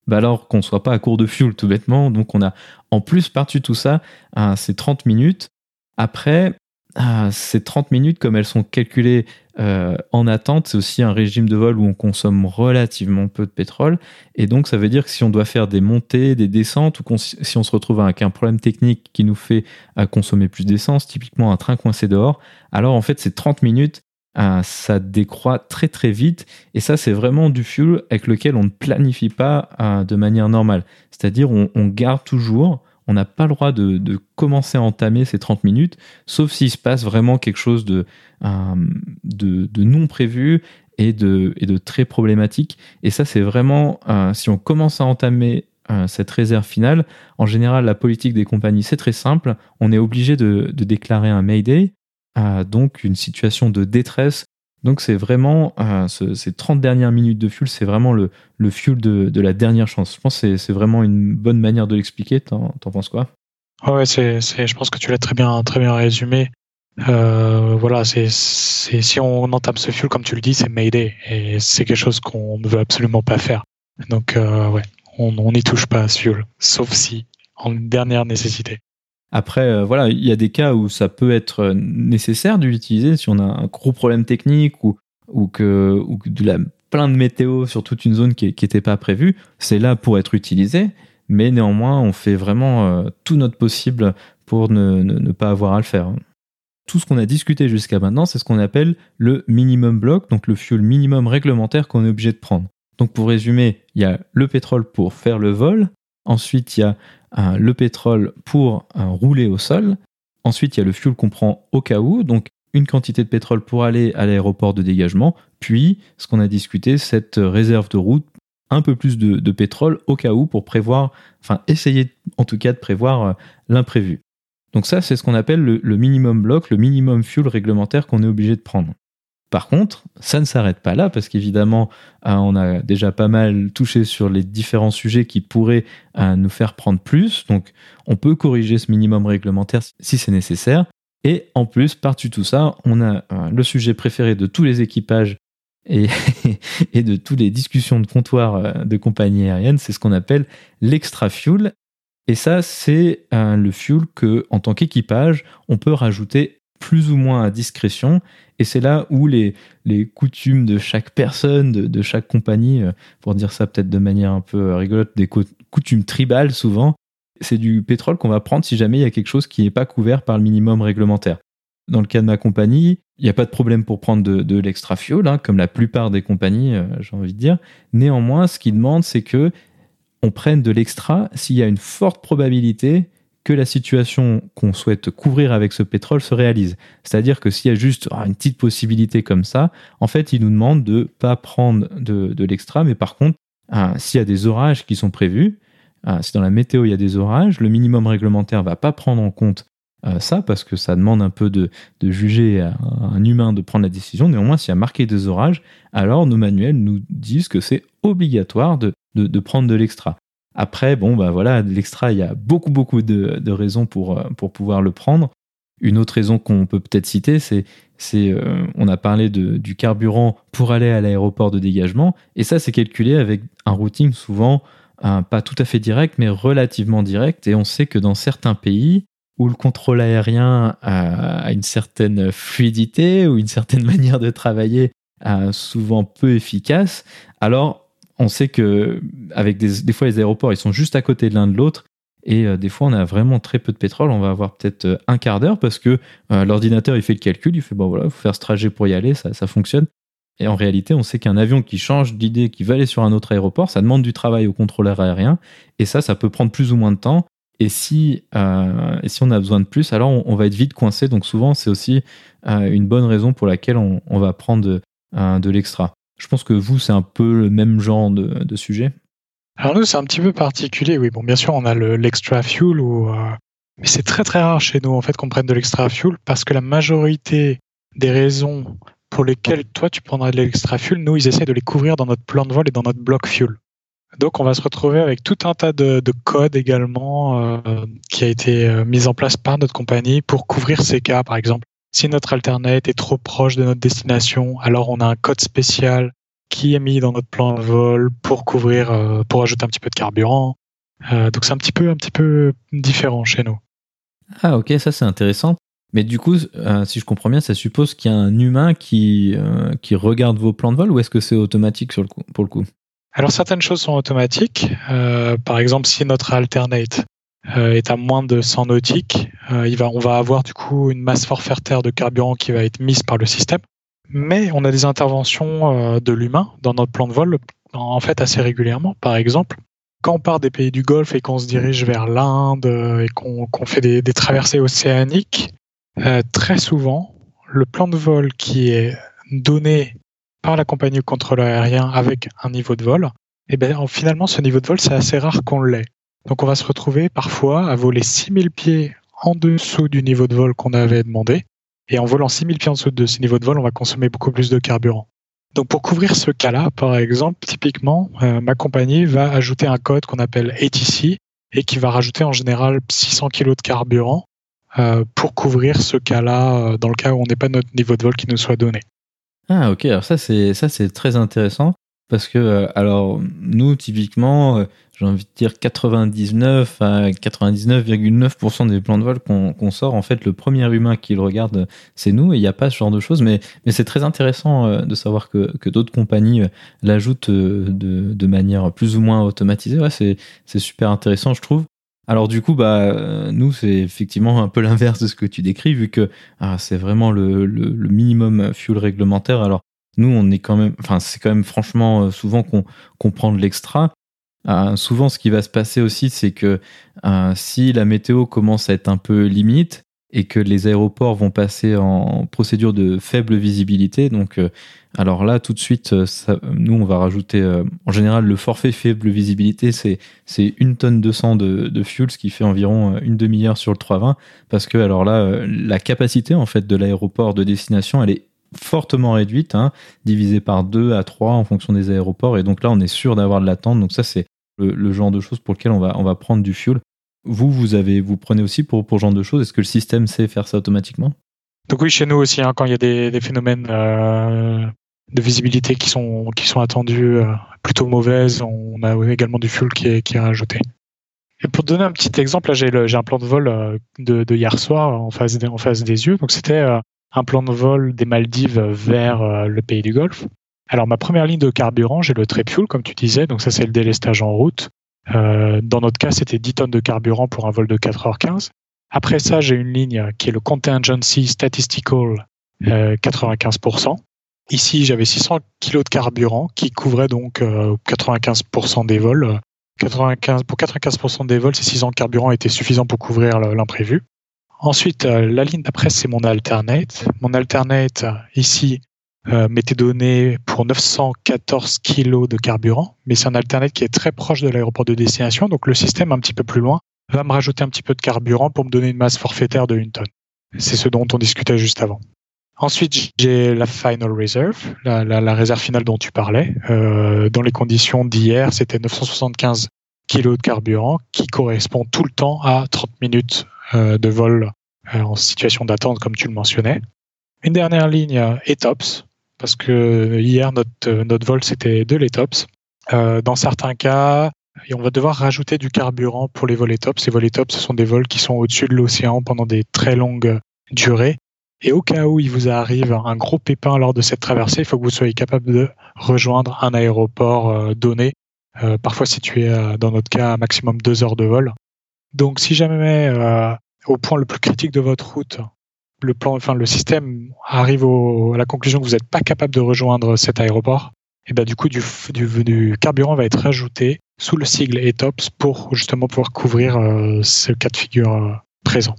bah alors qu'on ne soit pas à court de fuel tout bêtement. Donc, on a en plus par-dessus tout ça euh, ces 30 minutes. Après, ah, ces 30 minutes, comme elles sont calculées euh, en attente, c'est aussi un régime de vol où on consomme relativement peu de pétrole. Et donc, ça veut dire que si on doit faire des montées, des descentes, ou si on se retrouve avec un problème technique qui nous fait à consommer plus d'essence, typiquement un train coincé dehors, alors en fait, ces 30 minutes, euh, ça décroît très très vite. Et ça, c'est vraiment du fuel avec lequel on ne planifie pas euh, de manière normale. C'est-à-dire, on garde toujours on n'a pas le droit de, commencer à entamer ces 30 minutes, sauf s'il se passe vraiment quelque chose de, euh, non prévu et de, et de très problématique. Et ça, c'est vraiment, euh, si on commence à entamer euh, cette réserve finale, en général, la politique des compagnies, c'est très simple. On est obligé de, de déclarer un Mayday, donc une situation de détresse donc c'est vraiment euh, ces 30 dernières minutes de fuel, c'est vraiment le, le fuel de, la dernière chance. Je pense que c'est vraiment une bonne manière de l'expliquer. T'en penses quoi? Ouais, c'est, je pense que tu l'as très bien, très bien résumé. Euh, voilà, c'est, si on entame ce fuel, comme tu le dis, c'est Mayday. Et c'est quelque chose qu'on ne veut absolument pas faire. Donc, euh, ouais, on n'y touche pas à ce fuel, sauf si en dernière nécessité. Après, euh, voilà, il y a des cas où ça peut être nécessaire de l'utiliser si on a un gros problème technique ou, que, de la plein de météo sur toute une zone qui n'était pas prévue, c'est là pour être utilisé, mais néanmoins, on fait vraiment euh, tout notre possible pour ne, pas avoir à le faire. Tout ce qu'on a discuté jusqu'à maintenant, c'est ce qu'on appelle le minimum block, donc le fuel minimum réglementaire qu'on est obligé de prendre. Donc pour résumer, il y a le pétrole pour faire le vol, ensuite il y a le pétrole pour rouler au sol, ensuite il y a le fuel qu'on prend au cas où, donc une quantité de pétrole pour aller à l'aéroport de dégagement, puis ce qu'on a discuté, cette réserve de route, un peu plus de, pétrole au cas où pour prévoir, enfin essayer en tout cas de prévoir euh, l'imprévu. Donc ça, c'est ce qu'on appelle le, minimum bloc, le minimum fuel réglementaire qu'on est obligé de prendre. Par contre, ça ne s'arrête pas là parce qu'évidemment, euh, on a déjà pas mal touché sur les différents sujets qui pourraient euh, nous faire prendre plus. Donc, on peut corriger ce minimum réglementaire si c'est nécessaire. Et en plus, par-dessus tout ça, on a euh, le sujet préféré de tous les équipages et, de toutes les discussions de comptoir de compagnie aérienne, c'est ce qu'on appelle l'extra fuel. Et ça, c'est le fuel que, en tant qu'équipage, on peut rajouter plus ou moins à discrétion. Et c'est là où les, les coutumes de chaque personne, de, chaque compagnie, pour dire ça peut-être de manière un peu rigolote, des coutumes tribales souvent, c'est du pétrole qu'on va prendre si jamais il y a quelque chose qui n'est pas couvert par le minimum réglementaire. Dans le cas de ma compagnie, il n'y a pas de problème pour prendre de, l'extra fuel, hein, comme la plupart des compagnies, euh, j'ai envie de dire. Néanmoins, ce qu'ils demandent, c'est que on prenne de l'extra s'il y a une forte probabilité que la situation qu'on souhaite couvrir avec ce pétrole se réalise. C'est-à-dire que s'il y a juste ah, une petite possibilité comme ça, en fait, ils nous demandent de ne pas prendre de, l'extra, mais par contre, ah, s'il y a des orages qui sont prévus, ah, si dans la météo il y a des orages, le minimum réglementaire va pas prendre en compte euh, ça parce que ça demande un peu de, juger un humain de prendre la décision. Néanmoins, s'il y a marqué des orages, alors nos manuels nous disent que c'est obligatoire de, prendre de l'extra. Après, bon, bah voilà, l'extra, il y a beaucoup, beaucoup de, raisons pour, euh, pour pouvoir le prendre. Une autre raison qu'on peut peut-être citer, c'est, c'est euh, on a parlé du carburant pour aller à l'aéroport de dégagement, et ça, c'est calculé avec un routing souvent pas tout à fait direct, mais relativement direct. Et on sait que dans certains pays où le contrôle aérien a une certaine fluidité ou une certaine manière de travailler souvent peu efficace, alors on sait que avec des, fois les aéroports ils sont juste à côté de l'un de l'autre et euh, des fois on a vraiment très peu de pétrole, on va avoir peut-être euh, un quart d'heure parce que euh, l'ordinateur il fait le calcul, il fait bon voilà, il faut faire ce trajet pour y aller, ça, ça fonctionne. Et en réalité, on sait qu'un avion qui change d'idée, qui va aller sur un autre aéroport, ça demande du travail au contrôleur aérien. Et ça, ça peut prendre plus ou moins de temps. Et si, euh, si on a besoin de plus, alors on, va être vite coincé. Donc souvent, c'est aussi une bonne raison pour laquelle on, va prendre de l'extra. Je pense que vous, c'est un peu le même genre de, sujet. Alors nous, c'est un petit peu particulier. Oui, bon, bien sûr, on a l'extra fuel, mais c'est très très rare chez nous en fait qu'on prenne de l'extra fuel parce que la majorité des raisons pour lesquels toi tu prendras de l'extra fuel, nous ils essaient de les couvrir dans notre plan de vol et dans notre bloc fuel. Donc on va se retrouver avec tout un tas de, de codes également euh, qui a été euh, mis en place par notre compagnie pour couvrir ces cas. Par exemple, si notre alternate est trop proche de notre destination, alors on a un code spécial qui est mis dans notre plan de vol pour couvrir, euh, pour ajouter un petit peu de carburant. donc c'est un petit peu, un petit peu différent chez nous. Ah ok, ça c'est intéressant. Mais du coup, euh, si je comprends bien, ça suppose qu'il y a un humain qui, euh, qui regarde vos plans de vol ou est-ce que c'est automatique sur le coup, pour le coup? Alors certaines choses sont automatiques. Euh, par exemple, si notre alternate est à moins de 100 nautiques, va, on va avoir du coup une masse forfaitaire de carburant qui va être mise par le système. Mais on a des interventions de l'humain dans notre plan de vol, en fait assez régulièrement. Par exemple, quand on part des pays du Golfe et qu'on se dirige vers l'Inde et qu'on fait des, traversées océaniques, euh, très souvent, le plan de vol qui est donné par la compagnie de contrôle aérien avec un niveau de vol, eh bien, finalement, ce niveau de vol, c'est assez rare qu'on l'ait. Donc, on va se retrouver parfois à voler 6000 pieds en dessous du niveau de vol qu'on avait demandé. Et en volant 6000 pieds en dessous de ce niveau de vol, on va consommer beaucoup plus de carburant. Donc, pour couvrir ce cas-là, par exemple, typiquement, euh, ma compagnie va ajouter un code qu'on appelle ATC et qui va rajouter en général 600 kg de carburant euh, pour couvrir ce cas-là, euh, dans le cas où on n'est pas notre niveau de vol qui nous soit donné. Ah ok, alors ça c'est ça c'est très intéressant parce que alors nous typiquement, j'ai envie de dire 99 à 99,9% des plans de vol qu'on sort, en fait, le premier humain qui le regarde, c'est nous, et il n'y a pas ce genre de choses. Mais, mais c'est très intéressant euh, de savoir que, que d'autres compagnies euh, l'ajoutent euh, de, de, manière plus ou moins automatisée. Ouais, c'est super intéressant, je trouve. Alors du coup, bah, nous, c'est effectivement un peu l'inverse de ce que tu décris, vu que ah, c'est vraiment le, le, minimum fuel réglementaire. Alors nous, on est quand même, enfin, c'est quand même franchement souvent qu'on prend de l'extra. Euh, souvent, ce qui va se passer aussi, c'est que euh, si la météo commence à être un peu limite et que les aéroports vont passer en procédure de faible visibilité, donc euh, alors là, tout de suite, nous, on va rajouter, en général, le forfait faible visibilité, c'est c'est une tonne 200 de, de fuel, ce qui fait environ une demi-heure sur le 320, parce que alors là, la capacité en fait de l'aéroport de destination, elle est fortement réduite, hein, divisée par 2 à 3 en fonction des aéroports. Et donc là, on est sûr d'avoir de l'attente. Donc ça, c'est le, genre de choses pour lequel on va, prendre du fuel. Vous, vous, avez, vous prenez aussi pour, ce genre de choses Est-ce que le système sait faire ça automatiquement? Donc oui, chez nous aussi, hein, quand il y a des, phénomènes euh, de visibilité qui sont, attendus euh, plutôt mauvaises, on a également du fuel qui est, qui est rajouté. Et pour donner un petit exemple, j'ai un plan de vol euh, de, hier soir en face, en face des yeux. Donc c'était un plan de vol des Maldives vers le pays du Golfe. Alors ma première ligne de carburant, j'ai le TripFuel, comme tu disais, donc ça c'est le délestage en route. Euh, dans notre cas, c'était 10 tonnes de carburant pour un vol de 4h15. Après ça, j'ai une ligne qui est le Contingency Statistical 95%. Euh, Ici, j'avais 600 kg de carburant qui couvrait donc 95% euh, des vols. 95, pour 95% des vols, ces 600 de carburant étaient suffisants pour couvrir l'imprévu. Ensuite, la ligne d'après, c'est mon alternate. Mon alternate, ici, euh, m'était donné pour 914 kg de carburant, mais c'est un alternate qui est très proche de l'aéroport de destination, donc le système un petit peu plus loin va me rajouter un petit peu de carburant pour me donner une masse forfaitaire de 1 tonne. C'est ce dont on discutait juste avant. Ensuite, j'ai la final reserve, la, réserve finale dont tu parlais. Euh, dans les conditions d'hier, c'était 975 kg de carburant qui correspond tout le temps à 30 minutes euh, de vol en situation d'attente, comme tu le mentionnais. Une dernière ligne, ETOPS, parce que hier notre, notre vol c'était de l'ETOPS. Euh, dans certains cas, on va devoir rajouter du carburant pour les vols ETOPS. Les vols ETOPS, ce sont des vols qui sont au-dessus de l'océan pendant des très longues durées. Et au cas où il vous arrive un gros pépin lors de cette traversée, il faut que vous soyez capable de rejoindre un aéroport euh, donné, euh, parfois situé dans notre cas à maximum deux heures de vol. Donc si jamais au point le plus critique de votre route, le plan, enfin le système arrive à la conclusion que vous n'êtes pas capable de rejoindre cet aéroport, et ben du coup du, du, carburant va être rajouté sous le sigle ETOPS pour justement pouvoir couvrir euh, ce cas de figure euh, présent.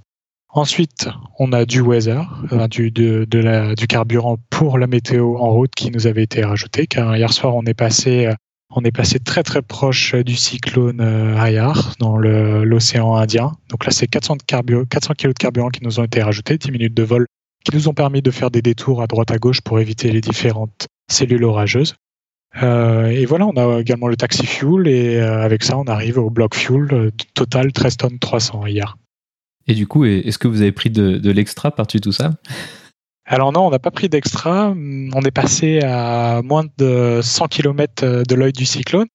Ensuite, on a du weather, euh, du, du carburant pour la météo en route qui nous avait été rajouté, car hier soir on est passé on est passé très très proche du cyclone Ayar dans l'océan Indien. Donc là, c'est 400, 400 kg de carburant qui nous ont été rajoutés, 10 minutes de vol qui nous ont permis de faire des détours à droite à gauche pour éviter les différentes cellules orageuses. Euh, et voilà, on a également le taxi fuel et euh, avec ça, on arrive au bloc fuel euh, total 13 tonnes 300 hier. Et du coup, est-ce que vous avez pris de l'extra par-dessus tout ça? Alors non, on n'a pas pris d'extra. On est passé à moins de 100 km euh, de l'œil du cyclone.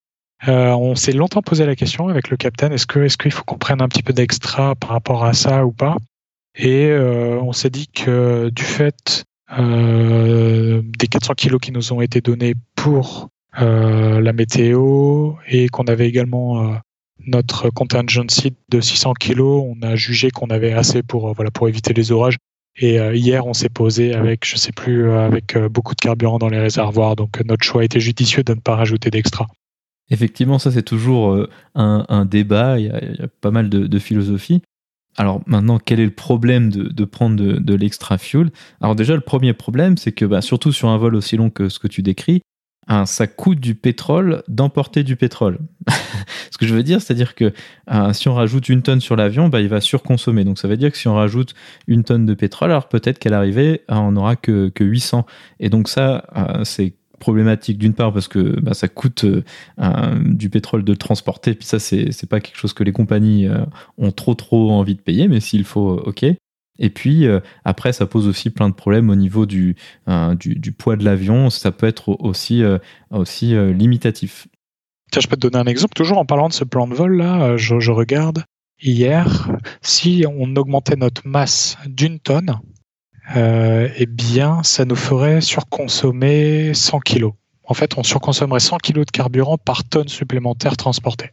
Euh, on s'est longtemps posé la question avec le capitaine est-ce que est-ce qu'il faut qu'on prenne un petit peu d'extra par rapport à ça ou pas? Et euh, on s'est dit que du fait des 400 kilos qui nous ont été donnés pour la météo et qu'on avait également notre contingency de 600 kilos, on a jugé qu'on avait assez pour éviter les orages et euh, hier, on s'est posé avec, je sais plus, euh, avec euh, beaucoup de carburant dans les réservoirs. Donc notre choix était judicieux de ne pas rajouter d'extra. Effectivement, ça c'est toujours un, débat. Il y, a, pas mal de, philosophie. Alors maintenant, quel est le problème de, prendre de, l'extra fuel? Alors déjà, le premier problème, c'est que bah, surtout sur un vol aussi long que ce que tu décris, Ça coûte du pétrole d'emporter du pétrole. Ce que je veux dire, c'est-à-dire que hein, si on rajoute une tonne sur l'avion, bah, il va surconsommer. Donc ça veut dire que si on rajoute une tonne de pétrole, alors peut-être qu'à l'arrivée, hein, on n'aura que, que 800. Et donc ça, euh, c'est problématique d'une part parce que bah, ça coûte euh, du pétrole de transporter, puis ça c'est pas quelque chose que les compagnies euh, ont trop trop envie de payer, mais s'il faut, ok. Et puis euh, après, ça pose aussi plein de problèmes au niveau du, euh, du, poids de l'avion. Ça peut être aussi, euh, aussi limitatif. Tiens, je peux te donner un exemple. Toujours en parlant de ce plan de vol là, je, regarde hier, si on augmentait notre masse d'une tonne, eh bien, ça nous ferait surconsommer 100 kilos. En fait, on surconsommerait 100 kilos de carburant par tonne supplémentaire transportée.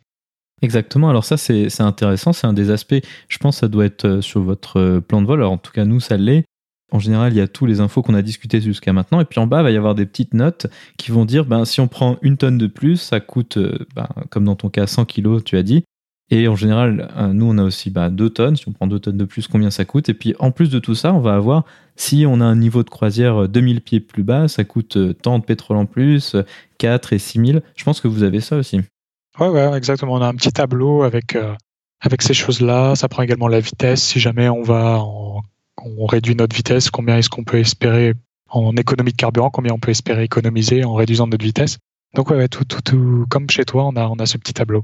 Exactement. Alors ça, c'est intéressant. C'est un des aspects. Je pense que ça doit être euh, sur votre euh, plan de vol. Alors en tout cas, nous, ça l'est. En général, il y a tous les infos qu'on a discutées jusqu'à maintenant. Et puis en bas, il va y avoir des petites notes qui vont dire, ben, si on prend une tonne de plus, ça coûte, ben, comme dans ton cas, 100 kilos, tu as dit. Et en général, euh, nous, on a aussi bah, 2 tonnes. Si on prend 2 tonnes de plus, combien ça coûte? Et puis, en plus de tout ça, on va avoir, si on a un niveau de croisière 2000 pieds plus bas, ça coûte euh, tant de pétrole en plus, 4 et 6000. Je pense que vous avez ça aussi. Ouais, ouais, exactement. On a un petit tableau avec, euh, avec ces choses-là. Ça prend également la vitesse. Si jamais on va on réduit notre vitesse, combien est-ce qu'on peut espérer en économie de carburant, combien on peut espérer économiser en réduisant notre vitesse. Donc ouais, tout, tout, tout, comme chez toi, on a, on a ce petit tableau.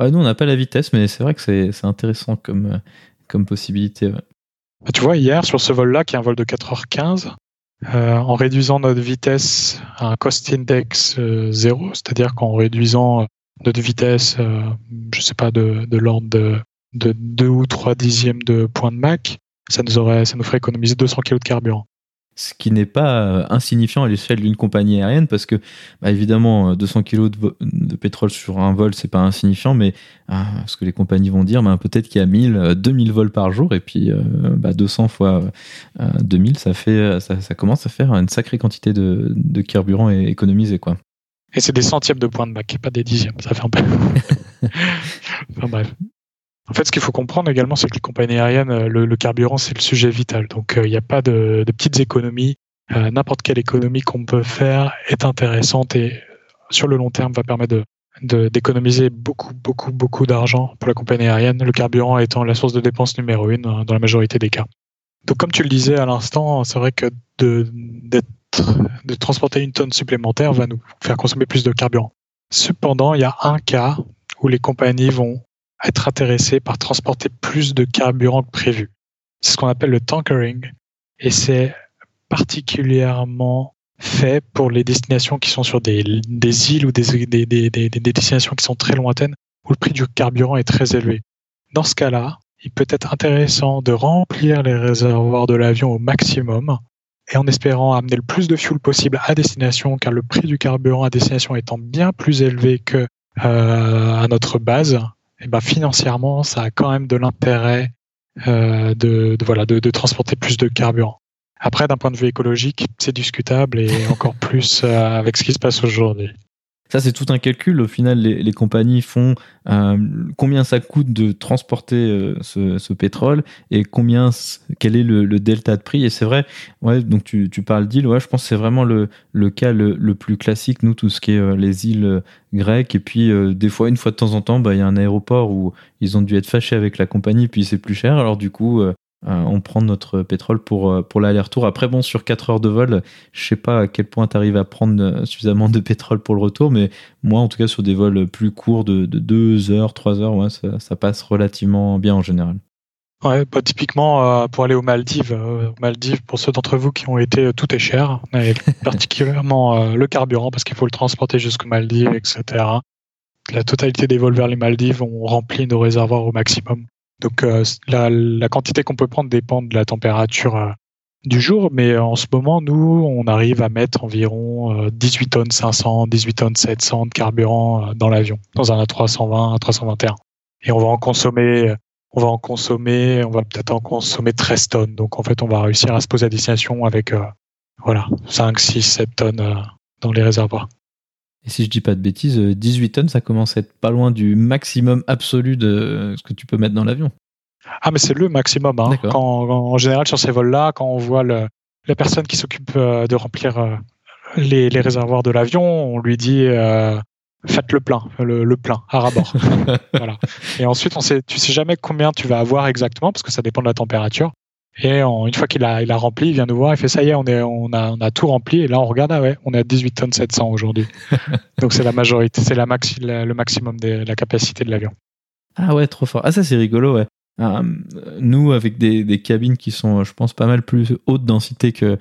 Ouais, nous, on n'a pas la vitesse, mais c'est vrai que c'est intéressant comme, euh, comme possibilité. Bah, tu vois, hier, sur ce vol-là, qui est un vol de 4h15, euh, en réduisant notre vitesse à un cost index 0, euh, c'est-à-dire qu'en réduisant notre vitesse, je sais pas, de, de l'ordre de, de 2 ou 3 dixièmes de point de Mach, ça nous, aurait, ça nous ferait économiser 200 kg de carburant. Ce qui n'est pas euh, insignifiant à l'échelle d'une compagnie aérienne parce que bah, évidemment 200 kg de, pétrole sur un vol c'est pas insignifiant mais ce que les compagnies vont dire bah, peut-être qu'il y a 1000 2000 vols par jour et puis 200 euh, bah, fois 2000 euh, ça fait ça, commence à faire une sacrée quantité de, de carburant économisé quoi et c'est des centièmes de points de bac pas des dixièmes ça fait un peu enfin bref en fait, ce qu'il faut comprendre également, c'est que les compagnies aériennes, euh, le, carburant, c'est le sujet vital. Donc, euh, il n'y a pas de, petites économies. Euh, n'importe quelle économie qu'on peut faire est intéressante et sur le long terme va permettre de, d'économiser beaucoup, beaucoup, beaucoup d'argent pour la compagnie aérienne, le carburant étant la source de dépense numéro une dans la majorité des cas. Donc, comme tu le disais à l'instant, c'est vrai que de, de transporter une tonne supplémentaire va nous faire consommer plus de carburant. Cependant, il y a un cas où les compagnies vont être intéressé par transporter plus de carburant que prévu. C'est ce qu'on appelle le tankering et c'est particulièrement fait pour les destinations qui sont sur des, îles ou des, destinations qui sont très lointaines où le prix du carburant est très élevé. Dans ce cas-là, il peut être intéressant de remplir les réservoirs de l'avion au maximum et en espérant amener le plus de fuel possible à destination, car le prix du carburant à destination étant bien plus élevé que euh, à notre base, et ben financièrement, ça a quand même de l'intérêt euh, de, voilà, de, de, transporter plus de carburant. Après, d'un point de vue écologique, c'est discutable et encore plus euh, avec ce qui se passe aujourd'hui. Ça, c'est tout un calcul. Au final, les, compagnies font euh, combien ça coûte de transporter euh, ce, pétrole et combien, quel est le, delta de prix. Et c'est vrai, ouais, donc tu, parles d'îles, ouais, je pense que c'est vraiment le, cas le, plus classique, nous, tout ce qui est euh, les îles grecques. Et puis, des fois, une fois de temps en temps, bah, il y a un aéroport où ils ont dû être fâchés avec la compagnie, puis c'est plus cher. Alors, du coup, on prend notre pétrole pour, euh, pour l'aller-retour. Après, bon, sur 4 heures de vol, je sais pas à quel point tu arrives à prendre euh, suffisamment de pétrole pour le retour, mais moi, en tout cas, sur des vols plus courts de, 2 heures, 3 heures, ouais, ça, passe relativement bien en général. Ouais, bah, typiquement, pour aller aux Maldives, Maldives, pour ceux d'entre vous qui ont été, tout est cher, particulièrement le carburant, parce qu'il faut le transporter jusqu'aux Maldives, etc. La totalité des vols vers les Maldives, ont rempli nos réservoirs au maximum. Donc euh, la, quantité qu'on peut prendre dépend de la température euh, du jour, mais euh, en ce moment, nous, on arrive à mettre environ 18 tonnes 500, 18 tonnes 700 de carburant dans l'avion, dans un A320, A321. Et on va en consommer, on va en consommer, on va peut-être en consommer 13 tonnes. Donc en fait, on va réussir à se poser à destination avec voilà 5, 6, 7 tonnes dans les réservoirs. Et si je dis pas de bêtises, 18 euh, tonnes, ça commence à être pas loin du maximum absolu de ce que tu peux mettre dans l'avion. Ah, mais c'est le maximum. Hein. en général, sur ces vols-là, quand on voit le, la personne qui s'occupe euh, de remplir euh, les, réservoirs de l'avion, on lui dit faites le plein, le, plein à rabord. voilà. Et ensuite, on sait, tu sais jamais combien tu vas avoir exactement parce que ça dépend de la température. Et une fois qu'il a, il a rempli, il vient nous voir, il fait ça y est, on, est, on, a, on a tout rempli. Et là, on regarde, ah ouais, on est à 18 tonnes 700 aujourd'hui. Donc c'est la majorité, c'est la maxi, le maximum de la capacité de l'avion. Ah ouais, trop fort. Ah ça c'est rigolo, ouais. nous, avec des, cabines qui sont, je pense, pas mal plus haute densité que,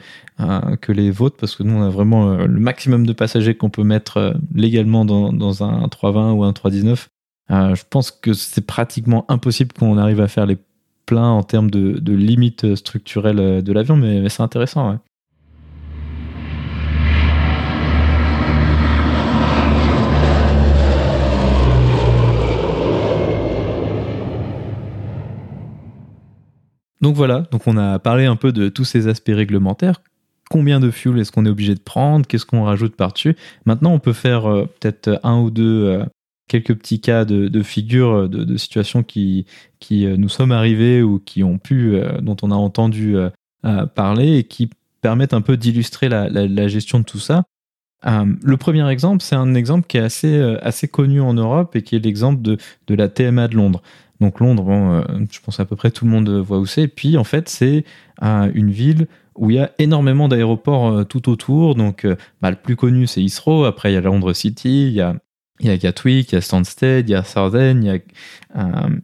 que les vôtres, parce que nous, on a vraiment le maximum de passagers qu'on peut mettre légalement dans, dans un 320 ou un 319. je pense que c'est pratiquement impossible qu'on arrive à faire les pleins en termes de, limites structurelles de l'avion, mais, c'est intéressant. Donc voilà, donc on a parlé un peu de tous ces aspects réglementaires. Combien de fuel est-ce qu'on est obligé de prendre? Qu'est-ce qu'on rajoute par-dessus? Maintenant, on peut faire euh, peut-être un ou deux, euh, quelques petits cas de, figures, euh, de, situations qui, qui nous sommes arrivés ou qui ont pu, dont on a entendu parler et qui permettent un peu d'illustrer la, gestion de tout ça. le premier exemple, c'est un exemple qui est assez, assez connu en Europe et qui est l'exemple de, de la TMA de Londres. Donc Londres, bon, euh, je pense à peu près tout le monde voit où c'est. Puis en fait, c'est euh, une ville où il y a énormément d'aéroports euh, tout autour. Donc bah, le plus connu, c'est Heathrow. Après, il y a Londres City, il y a, il y a Gatwick, il y a Stansted, il y a Southend, il y a,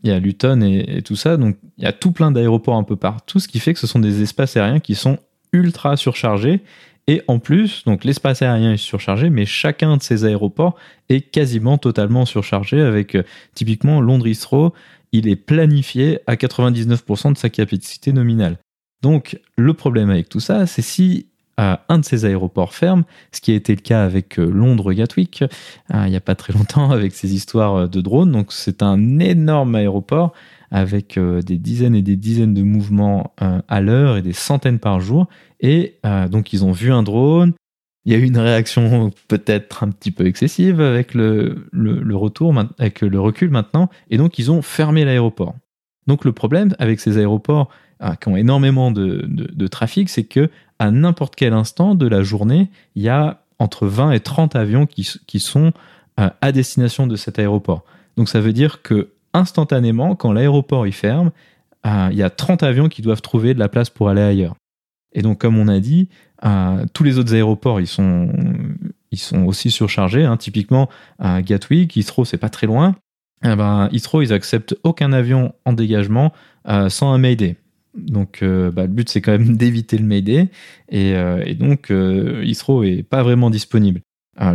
il y a Luton et, tout ça. Donc il y a tout plein d'aéroports un peu partout, ce qui fait que ce sont des espaces aériens qui sont ultra surchargés et en plus, donc l'espace aérien est surchargé, mais chacun de ces aéroports est quasiment totalement surchargé avec typiquement Londres Heathrow il est planifié à 99% de sa capacité nominale. Donc le problème avec tout ça, c'est si euh, un de ces aéroports ferme, ce qui a été le cas avec euh, Londres Gatwick, euh, il n'y a pas très longtemps avec ces histoires de drones. Donc c'est un énorme aéroport avec des dizaines et des dizaines de mouvements à l'heure et des centaines par jour. Et donc ils ont vu un drone, il y a eu une réaction peut-être un petit peu excessive avec le, le, retour, avec le recul maintenant, et donc ils ont fermé l'aéroport. Donc le problème avec ces aéroports ah, qui ont énormément de, trafic, c'est que à n'importe quel instant de la journée, il y a entre 20 et 30 avions qui, sont euh, à destination de cet aéroport. Donc ça veut dire que instantanément, quand l'aéroport y ferme, euh, il y a 30 avions qui doivent trouver de la place pour aller ailleurs. Et donc, comme on a dit, euh, tous les autres aéroports, ils sont, aussi surchargés. Hein. Typiquement, Gatwick, Heathrow, c'est pas très loin. Eh ben, Heathrow, ils acceptent aucun avion en dégagement sans un Mayday. Donc, euh, bah, le but, c'est quand même d'éviter le Mayday. Et, et donc, Heathrow est pas vraiment disponible.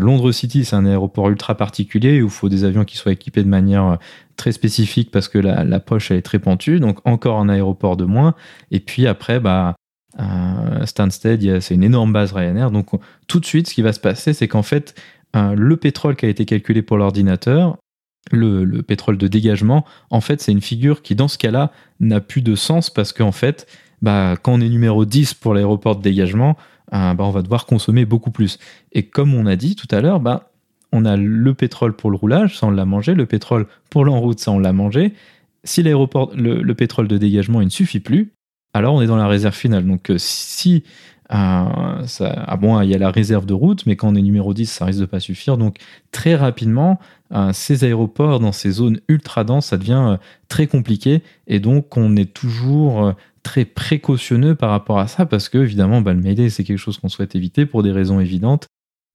Londres City, c'est un aéroport ultra particulier où il faut des avions qui soient équipés de manière très spécifique parce que la, la poche elle est très pentue. Donc, encore un aéroport de moins. Et puis après, bah, euh, Stansted, c'est une énorme base Ryanair. Donc tout de suite, ce qui va se passer, c'est qu'en fait, euh, le pétrole qui a été calculé pour l'ordinateur, le, pétrole de dégagement, en fait, c'est une figure qui, dans ce cas-là, n'a plus de sens parce qu'en fait, bah, quand on est numéro 10 pour l'aéroport de dégagement, euh, bah, on va devoir consommer beaucoup plus. Et comme on a dit tout à l'heure, bah, on a le pétrole pour le roulage, ça on l'a mangé, le pétrole pour l'enroute, ça on l'a mangé. Si l'aéroport, le, pétrole de dégagement, il ne suffit plus, alors on est dans la réserve finale. Donc euh, si euh, ça, ah bon, il y a la réserve de route, mais quand on est numéro 10, ça risque de pas suffire. Donc très rapidement, ces aéroports dans ces zones ultra denses, ça devient très compliqué. Et donc on est toujours très précautionneux par rapport à ça, parce que évidemment, bah, le Mayday, c'est quelque chose qu'on souhaite éviter pour des raisons évidentes.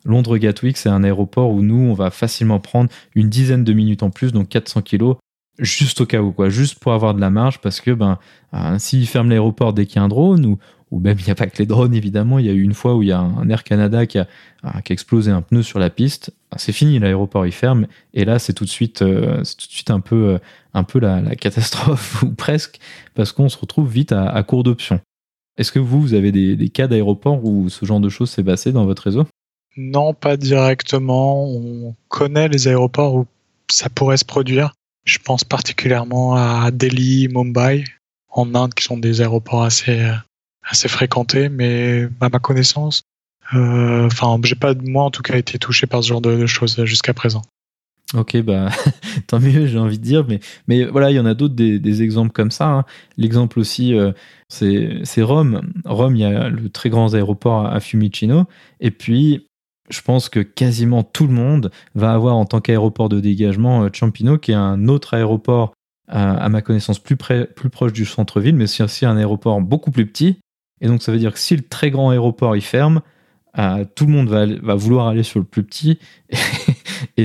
Londres Gatwick, c'est un aéroport où nous, on va facilement prendre une dizaine de minutes en plus, donc 400 kilos, juste au cas où, quoi, juste pour avoir de la marge, parce que ben, euh, s'ils ferment l'aéroport dès qu'il y a un drone, ou, ou même il n'y a pas que les drones évidemment, il y a eu une fois où il y a un, Air Canada qui a, euh, qui a explosé un pneu sur la piste, c'est fini, l'aéroport il ferme, et là c'est tout de suite, euh, tout de suite un peu, un peu la, catastrophe, ou presque, parce qu'on se retrouve vite à, court d'options. Est-ce que vous, vous avez des, cas d'aéroport où ce genre de choses s'est passé dans votre réseau? Non, pas directement. On connaît les aéroports où ça pourrait se produire. Je pense particulièrement à Delhi, Mumbai, en Inde, qui sont des aéroports assez, assez fréquentés, mais à ma connaissance, euh, enfin, j'ai pas, moi en tout cas, été touché par ce genre de, choses jusqu'à présent. Ok, bah tant mieux, j'ai envie de dire, mais, mais voilà, il y en a d'autres des, exemples comme ça. Hein. L'exemple aussi, euh, c'est Rome. Rome, il y a le très grand aéroport à Fiumicino, et puis je pense que quasiment tout le monde va avoir en tant qu'aéroport de dégagement euh, Ciampino, qui est un autre aéroport, à ma connaissance, plus, près, plus proche du centre-ville, mais c'est aussi un aéroport beaucoup plus petit. Et donc ça veut dire que si le très grand aéroport il ferme, euh, tout le monde va, vouloir aller sur le plus petit. et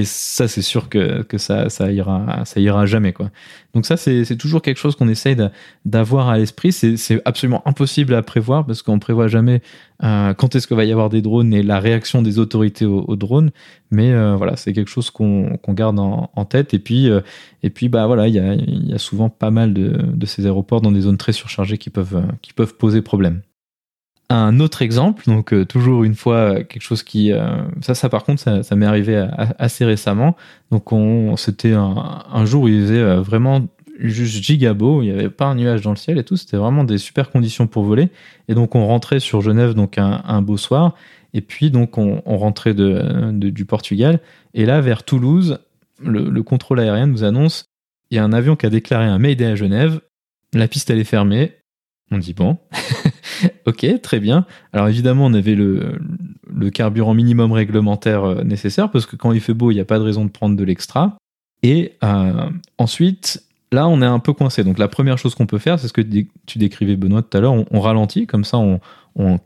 ça, c'est sûr que, que ça, ça, ira, ça ira jamais. Quoi. Donc ça, c'est toujours quelque chose qu'on essaye d'avoir à l'esprit. C'est absolument impossible à prévoir parce qu'on prévoit jamais euh, quand est-ce qu'il va y avoir des drones et la réaction des autorités aux, drones. Mais euh, voilà, c'est quelque chose qu'on garde en, tête. Et puis, euh, et puis bah, voilà, il y a, y a, souvent pas mal de, de, ces aéroports dans des zones très surchargées qui peuvent, qui peuvent poser problème. Un autre exemple, donc euh, toujours une fois euh, quelque chose qui, euh, ça, ça par contre, ça, m'est arrivé assez récemment. Donc on, c'était un, jour où il faisait vraiment juste giga beau, il n'y avait pas un nuage dans le ciel et tout, c'était vraiment des super conditions pour voler. Et donc on rentrait sur Genève donc un, beau soir, et puis donc on, rentrait de, du Portugal, et là vers Toulouse, le, le contrôle aérien nous annonce il y a un avion qui a déclaré un Mayday à Genève, la piste elle est fermée, on dit bon, ok, très bien. Alors évidemment, on avait le, carburant minimum réglementaire euh, nécessaire parce que quand il fait beau, il n'y a pas de raison de prendre de l'extra. Et euh, ensuite, là, on est un peu coincé. Donc la première chose qu'on peut faire, c'est ce que tu décrivais Benoît tout à l'heure, on, ralentit, comme ça on,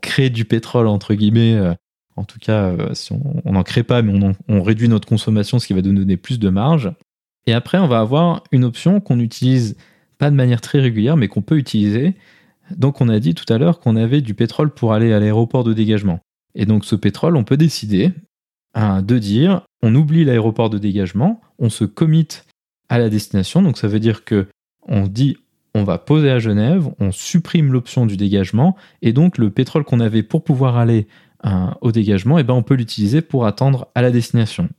crée du pétrole, entre guillemets. Euh, en tout cas, si on n'en crée pas, mais on, on, réduit notre consommation, ce qui va nous donner plus de marge. Et après, on va avoir une option qu'on utilise pas de manière très régulière, mais qu'on peut utiliser, donc on a dit tout à l'heure qu'on avait du pétrole pour aller à l'aéroport de dégagement. Et donc ce pétrole, on peut décider hein, de dire, on oublie l'aéroport de dégagement, on se commit à la destination. Donc ça veut dire que on dit on va poser à Genève, on supprime l'option du dégagement, et donc le pétrole qu'on avait pour pouvoir aller hein, au dégagement, eh ben on peut l'utiliser pour attendre à la destination.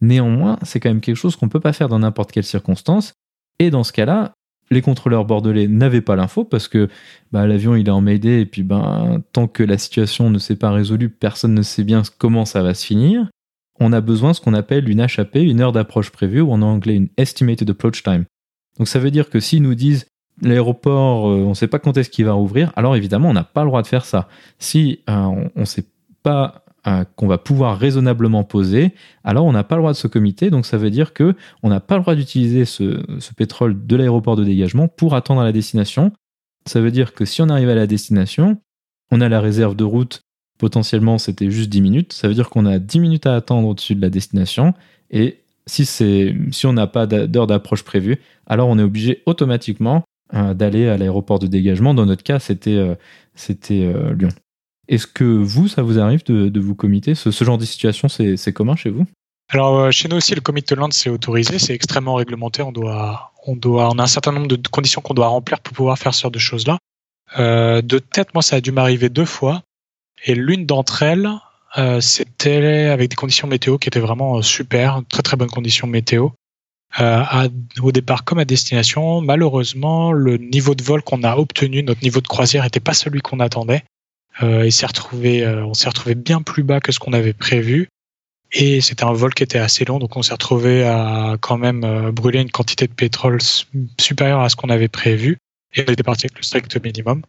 Néanmoins, c'est quand même quelque chose qu'on ne peut pas faire dans n'importe quelle circonstance, et dans ce cas-là, les contrôleurs bordelais n'avaient pas l'info parce que bah, l'avion il est en Mayday et puis ben, tant que la situation ne s'est pas résolue, personne ne sait bien comment ça va se finir. On a besoin de ce qu'on appelle une HAP, une heure d'approche prévue, ou en anglais une Estimated Approach Time. Donc ça veut dire que s'ils nous disent l'aéroport, euh, on ne sait pas quand est-ce qu'il va rouvrir, alors évidemment on n'a pas le droit de faire ça. Si euh, on ne sait pas euh, qu'on va pouvoir raisonnablement poser, alors on n'a pas le droit de ce comité. Donc ça veut dire que on n'a pas le droit d'utiliser ce, pétrole de l'aéroport de dégagement pour attendre à la destination. Ça veut dire que si on arrive à la destination, on a la réserve de route. Potentiellement, c'était juste 10 minutes. Ça veut dire qu'on a 10 minutes à attendre au-dessus de la destination. Et si, si on n'a pas d'heure d'approche prévue, alors on est obligé automatiquement euh, d'aller à l'aéroport de dégagement. Dans notre cas, c'était euh, c'était Lyon. Est-ce que vous, ça vous arrive de, vous comiter ce, genre de situation, c'est commun chez vous? Alors, euh, chez nous aussi, le commit to land, c'est autorisé, c'est extrêmement réglementé. On, doit, on, doit, on a un certain nombre de conditions qu'on doit remplir pour pouvoir faire ce genre de choses-là. Euh, de tête, moi, ça a dû m'arriver deux fois. Et l'une d'entre elles, euh, c'était avec des conditions météo qui étaient vraiment super, très très bonnes conditions météo. au départ comme à destination, malheureusement, le niveau de vol qu'on a obtenu, notre niveau de croisière, n'était pas celui qu'on attendait. Euh, s'est retrouvé, euh, on s'est retrouvé bien plus bas que ce qu'on avait prévu. Et c'était un vol qui était assez long, donc on s'est retrouvé à quand même euh, brûler une quantité de pétrole supérieure à ce qu'on avait prévu. Et on était parti avec le strict minimum.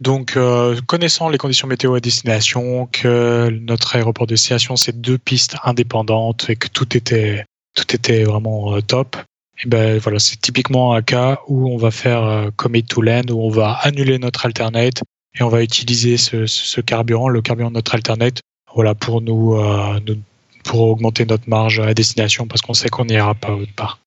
Donc, euh, connaissant les conditions météo à destination, que notre aéroport de destination c'est deux pistes indépendantes et que tout était tout était vraiment top. Et ben voilà, c'est typiquement un cas où on va faire commit to land, où on va annuler notre alternate et on va utiliser ce, carburant, le carburant de notre alternate, voilà, pour nous, euh, pour augmenter notre marge à destination parce qu'on sait qu'on n'ira pas autre part.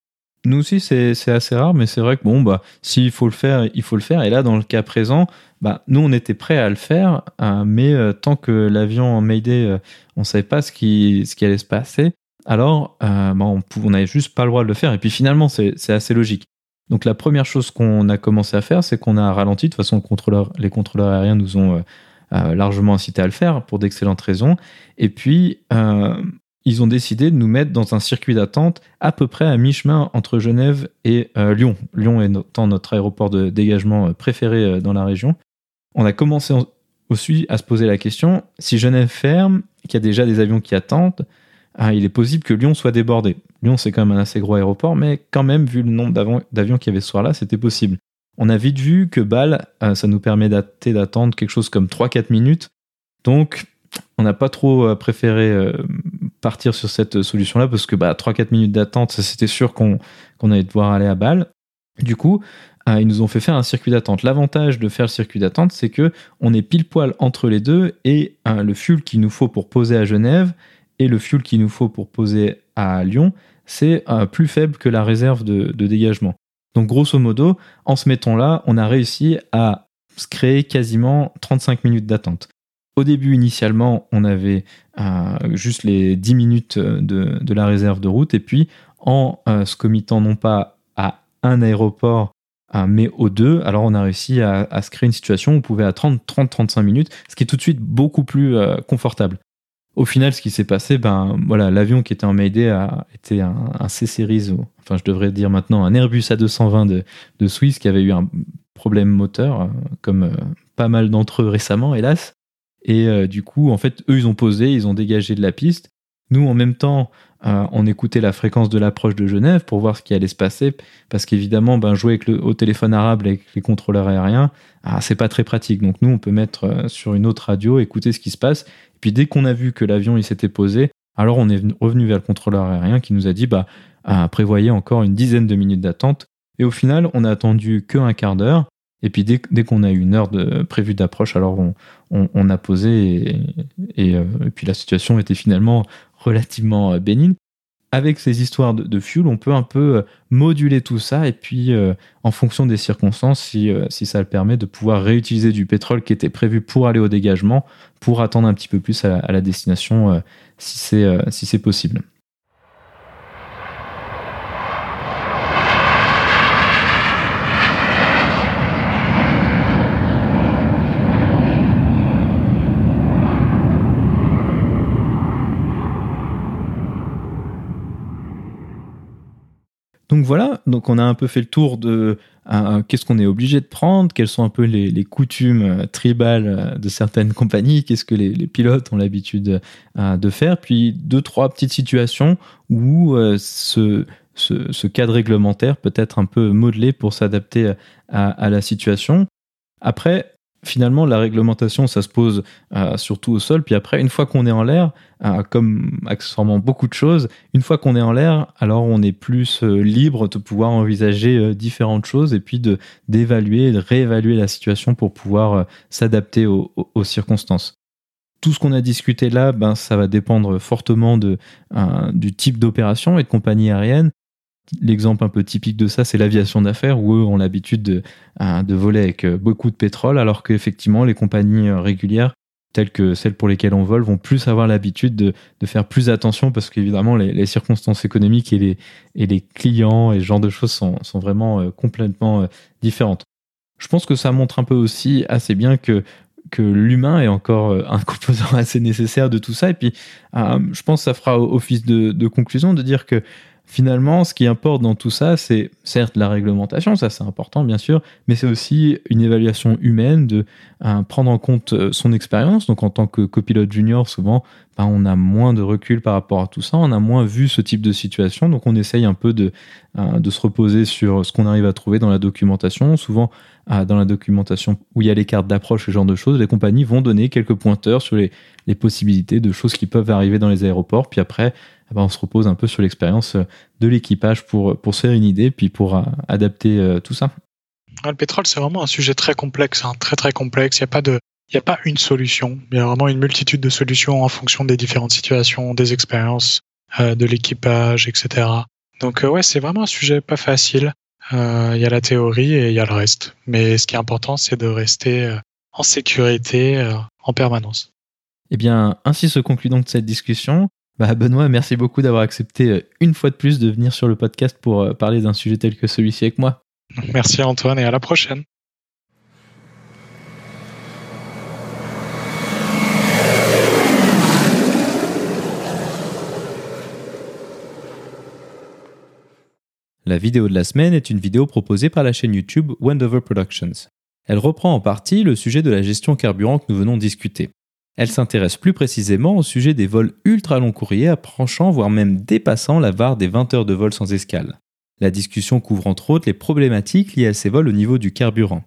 Nous aussi, c'est assez rare, mais c'est vrai que bon, bah, s'il faut le faire, il faut le faire. Et là, dans le cas présent, bah, nous, on était prêts à le faire, euh, mais euh, tant que l'avion en Mayday, on ne savait pas ce qui, ce qui allait se passer, alors bah, on n'avait juste pas le droit de le faire. Et puis finalement, c'est assez logique. Donc la première chose qu'on a commencé à faire, c'est qu'on a ralenti. De toute façon, les contrôleurs aériens nous ont euh, euh, largement incité à le faire pour d'excellentes raisons. Et puis, euh, ils ont décidé de nous mettre dans un circuit d'attente à peu près à mi-chemin entre Genève et Lyon. Lyon étant notre aéroport de dégagement préféré dans la région. On a commencé aussi à se poser la question, si Genève ferme, qu'il y a déjà des avions qui attendent, ah, il est possible que Lyon soit débordé. Lyon, c'est quand même un assez gros aéroport, mais quand même, vu le nombre d'avions qu'il y avait ce soir-là, c'était possible. On a vite vu que Bâle, euh, ça nous permet d'attendre quelque chose comme 3-4 minutes. Donc, on n'a pas trop euh, préféré euh, partir sur cette solution-là parce que bah, 3-4 minutes d'attente, c'était sûr qu'on allait devoir aller à Bâle. Du coup, ils nous ont fait faire un circuit d'attente. L'avantage de faire le circuit d'attente, c'est que on est pile poil entre les deux et le fuel qu'il nous faut pour poser à Genève et le fuel qu'il nous faut pour poser à Lyon, c'est euh, plus faible que la réserve de, dégagement. Donc grosso modo, en se mettant là, on a réussi à se créer quasiment 35 minutes d'attente. Au début, initialement, on avait euh, juste les 10 minutes de, la réserve de route, et puis en se committant non pas à un aéroport, mais aux deux, alors on a réussi à, se créer une situation où on pouvait attendre 30-35 minutes, ce qui est tout de suite beaucoup plus confortable. Au final, ce qui s'est passé, ben voilà, l'avion qui était en Mayday a été un, C-Series, enfin je devrais dire maintenant un Airbus A220 de, de Swiss qui avait eu un problème moteur, euh, comme euh, pas mal d'entre eux récemment, hélas. Et euh, du coup, en fait, eux, ils ont posé, ils ont dégagé de la piste. Nous, en même temps, on écoutait la fréquence de l'approche de Genève pour voir ce qui allait se passer, parce qu'évidemment, ben, jouer au téléphone arabe avec les contrôleurs aériens, ah, c'est pas très pratique. Donc nous, on peut mettre sur une autre radio, écouter ce qui se passe, puis dès qu'on a vu que l'avion il s'était posé, alors on est revenu vers le contrôleur aérien qui nous a dit bah prévoyez encore une dizaine de minutes d'attente. Et au final, on a attendu que un quart d'heure. Et puis dès, qu'on a eu une heure de prévue d'approche, alors on, a posé et, euh, et, puis la situation était finalement relativement euh, bénigne avec ces histoires de, fuel, on peut un peu euh, moduler tout ça et puis, euh, en fonction des circonstances, si, si, ça le permet, de pouvoir réutiliser du pétrole qui était prévu pour aller au dégagement, pour attendre un petit peu plus à la, destination si c'est si possible. Donc voilà, donc on a un peu fait le tour de euh, qu'est-ce qu'on est obligé de prendre, quelles sont un peu les, coutumes euh, tribales euh, de certaines compagnies, qu'est-ce que les, pilotes ont l'habitude de faire, puis deux, trois petites situations où ce, ce, cadre réglementaire peut être un peu modelé pour s'adapter à, la situation. Après, finalement, la réglementation, ça se pose euh, surtout au sol. Puis après, une fois qu'on est en l'air, euh, comme accessoirement beaucoup de choses, une fois qu'on est en l'air, alors on est plus euh, libre de pouvoir envisager différentes choses et puis d'évaluer, de réévaluer la situation pour pouvoir s'adapter aux, aux, circonstances. Tout ce qu'on a discuté là, ben, ça va dépendre fortement de, du type d'opération et de compagnie aérienne. L'exemple un peu typique de ça, c'est l'aviation d'affaires, où eux ont l'habitude de, euh, voler avec euh, beaucoup de pétrole, alors qu'effectivement, les compagnies euh, régulières, telles que celles pour lesquelles on vole, vont plus avoir l'habitude de, faire plus attention, parce qu'évidemment, les, circonstances économiques et les, les clients et ce genre de choses sont, vraiment complètement différentes. Je pense que ça montre un peu aussi assez bien que l'humain est encore un composant assez nécessaire de tout ça. Et puis, je pense que ça fera office de conclusion de dire que finalement, ce qui importe dans tout ça, c'est certes la réglementation, ça c'est important bien sûr, mais c'est aussi une évaluation humaine de euh, prendre en compte euh, son expérience. Donc en tant que copilote junior, souvent, ben, on a moins de recul par rapport à tout ça, on a moins vu ce type de situation, donc on essaye un peu de, euh, se reposer sur ce qu'on arrive à trouver dans la documentation. Souvent, dans la documentation où il y a les cartes d'approche, ce genre de choses, les compagnies vont donner quelques pointeurs sur les, les possibilités de choses qui peuvent arriver dans les aéroports, puis après, ben, on se repose un peu sur l'expérience euh, de l'équipage pour, pour se faire une idée, puis pour euh, adapter euh, tout ça. Le pétrole, c'est vraiment un sujet très complexe, hein, très très complexe. Il n'y a pas de, il a pas une solution. Il y a vraiment une multitude de solutions en fonction des différentes situations, des expériences, de l'équipage, etc. Donc ouais, c'est vraiment un sujet pas facile. Il y a la théorie et il y a le reste. Mais ce qui est important, c'est de rester en sécurité en permanence. Eh bien, ainsi se conclut donc cette discussion. Bah, Benoît, merci beaucoup d'avoir accepté euh, une fois de plus de venir sur le podcast pour euh, parler d'un sujet tel que celui-ci avec moi. Merci Antoine et à la prochaine. La vidéo de la semaine est une vidéo proposée par la chaîne YouTube Wendover Productions. Elle reprend en partie le sujet de la gestion carburant que nous venons de discuter. Elle s'intéresse plus précisément au sujet des vols ultra long courriers approchant voire même dépassant la barre des 20 heures de vol sans escale. La discussion couvre entre autres les problématiques liées à ces vols au niveau du carburant.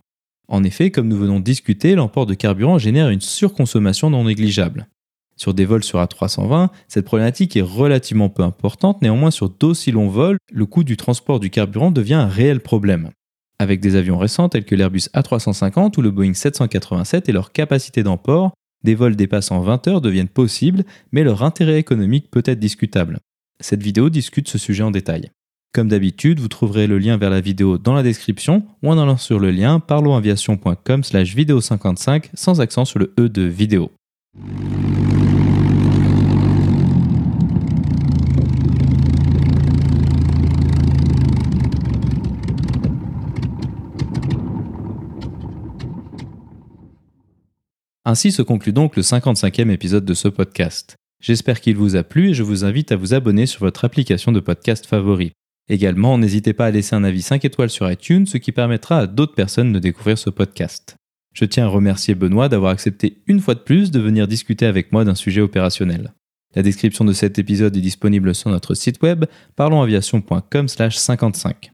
En effet, comme nous venons de discuter, l'emport de carburant génère une surconsommation non négligeable. Sur des vols sur A320, cette problématique est relativement peu importante, néanmoins sur d'aussi longs vols, le coût du transport du carburant devient un réel problème. Avec des avions récents tels que l'Airbus A350 ou le Boeing 787 et leur capacité d'emport, Des vols dépassant 20 heures deviennent possibles, mais leur intérêt économique peut être discutable. Cette vidéo discute ce sujet en détail. Comme d'habitude, vous trouverez le lien vers la vidéo dans la description ou en allant sur le lien parlonsaviation.com slash vidéo 55 sans accent sur le E de vidéo. Ainsi se conclut donc le 55e épisode de ce podcast. J'espère qu'il vous a plu et je vous invite à vous abonner sur votre application de podcast favori. Également, n'hésitez pas à laisser un avis 5 étoiles sur iTunes, ce qui permettra à d'autres personnes de découvrir ce podcast. Je tiens à remercier Benoît d'avoir accepté une fois de plus de venir discuter avec moi d'un sujet opérationnel. La description de cet épisode est disponible sur notre site web parlonsaviation.com/55.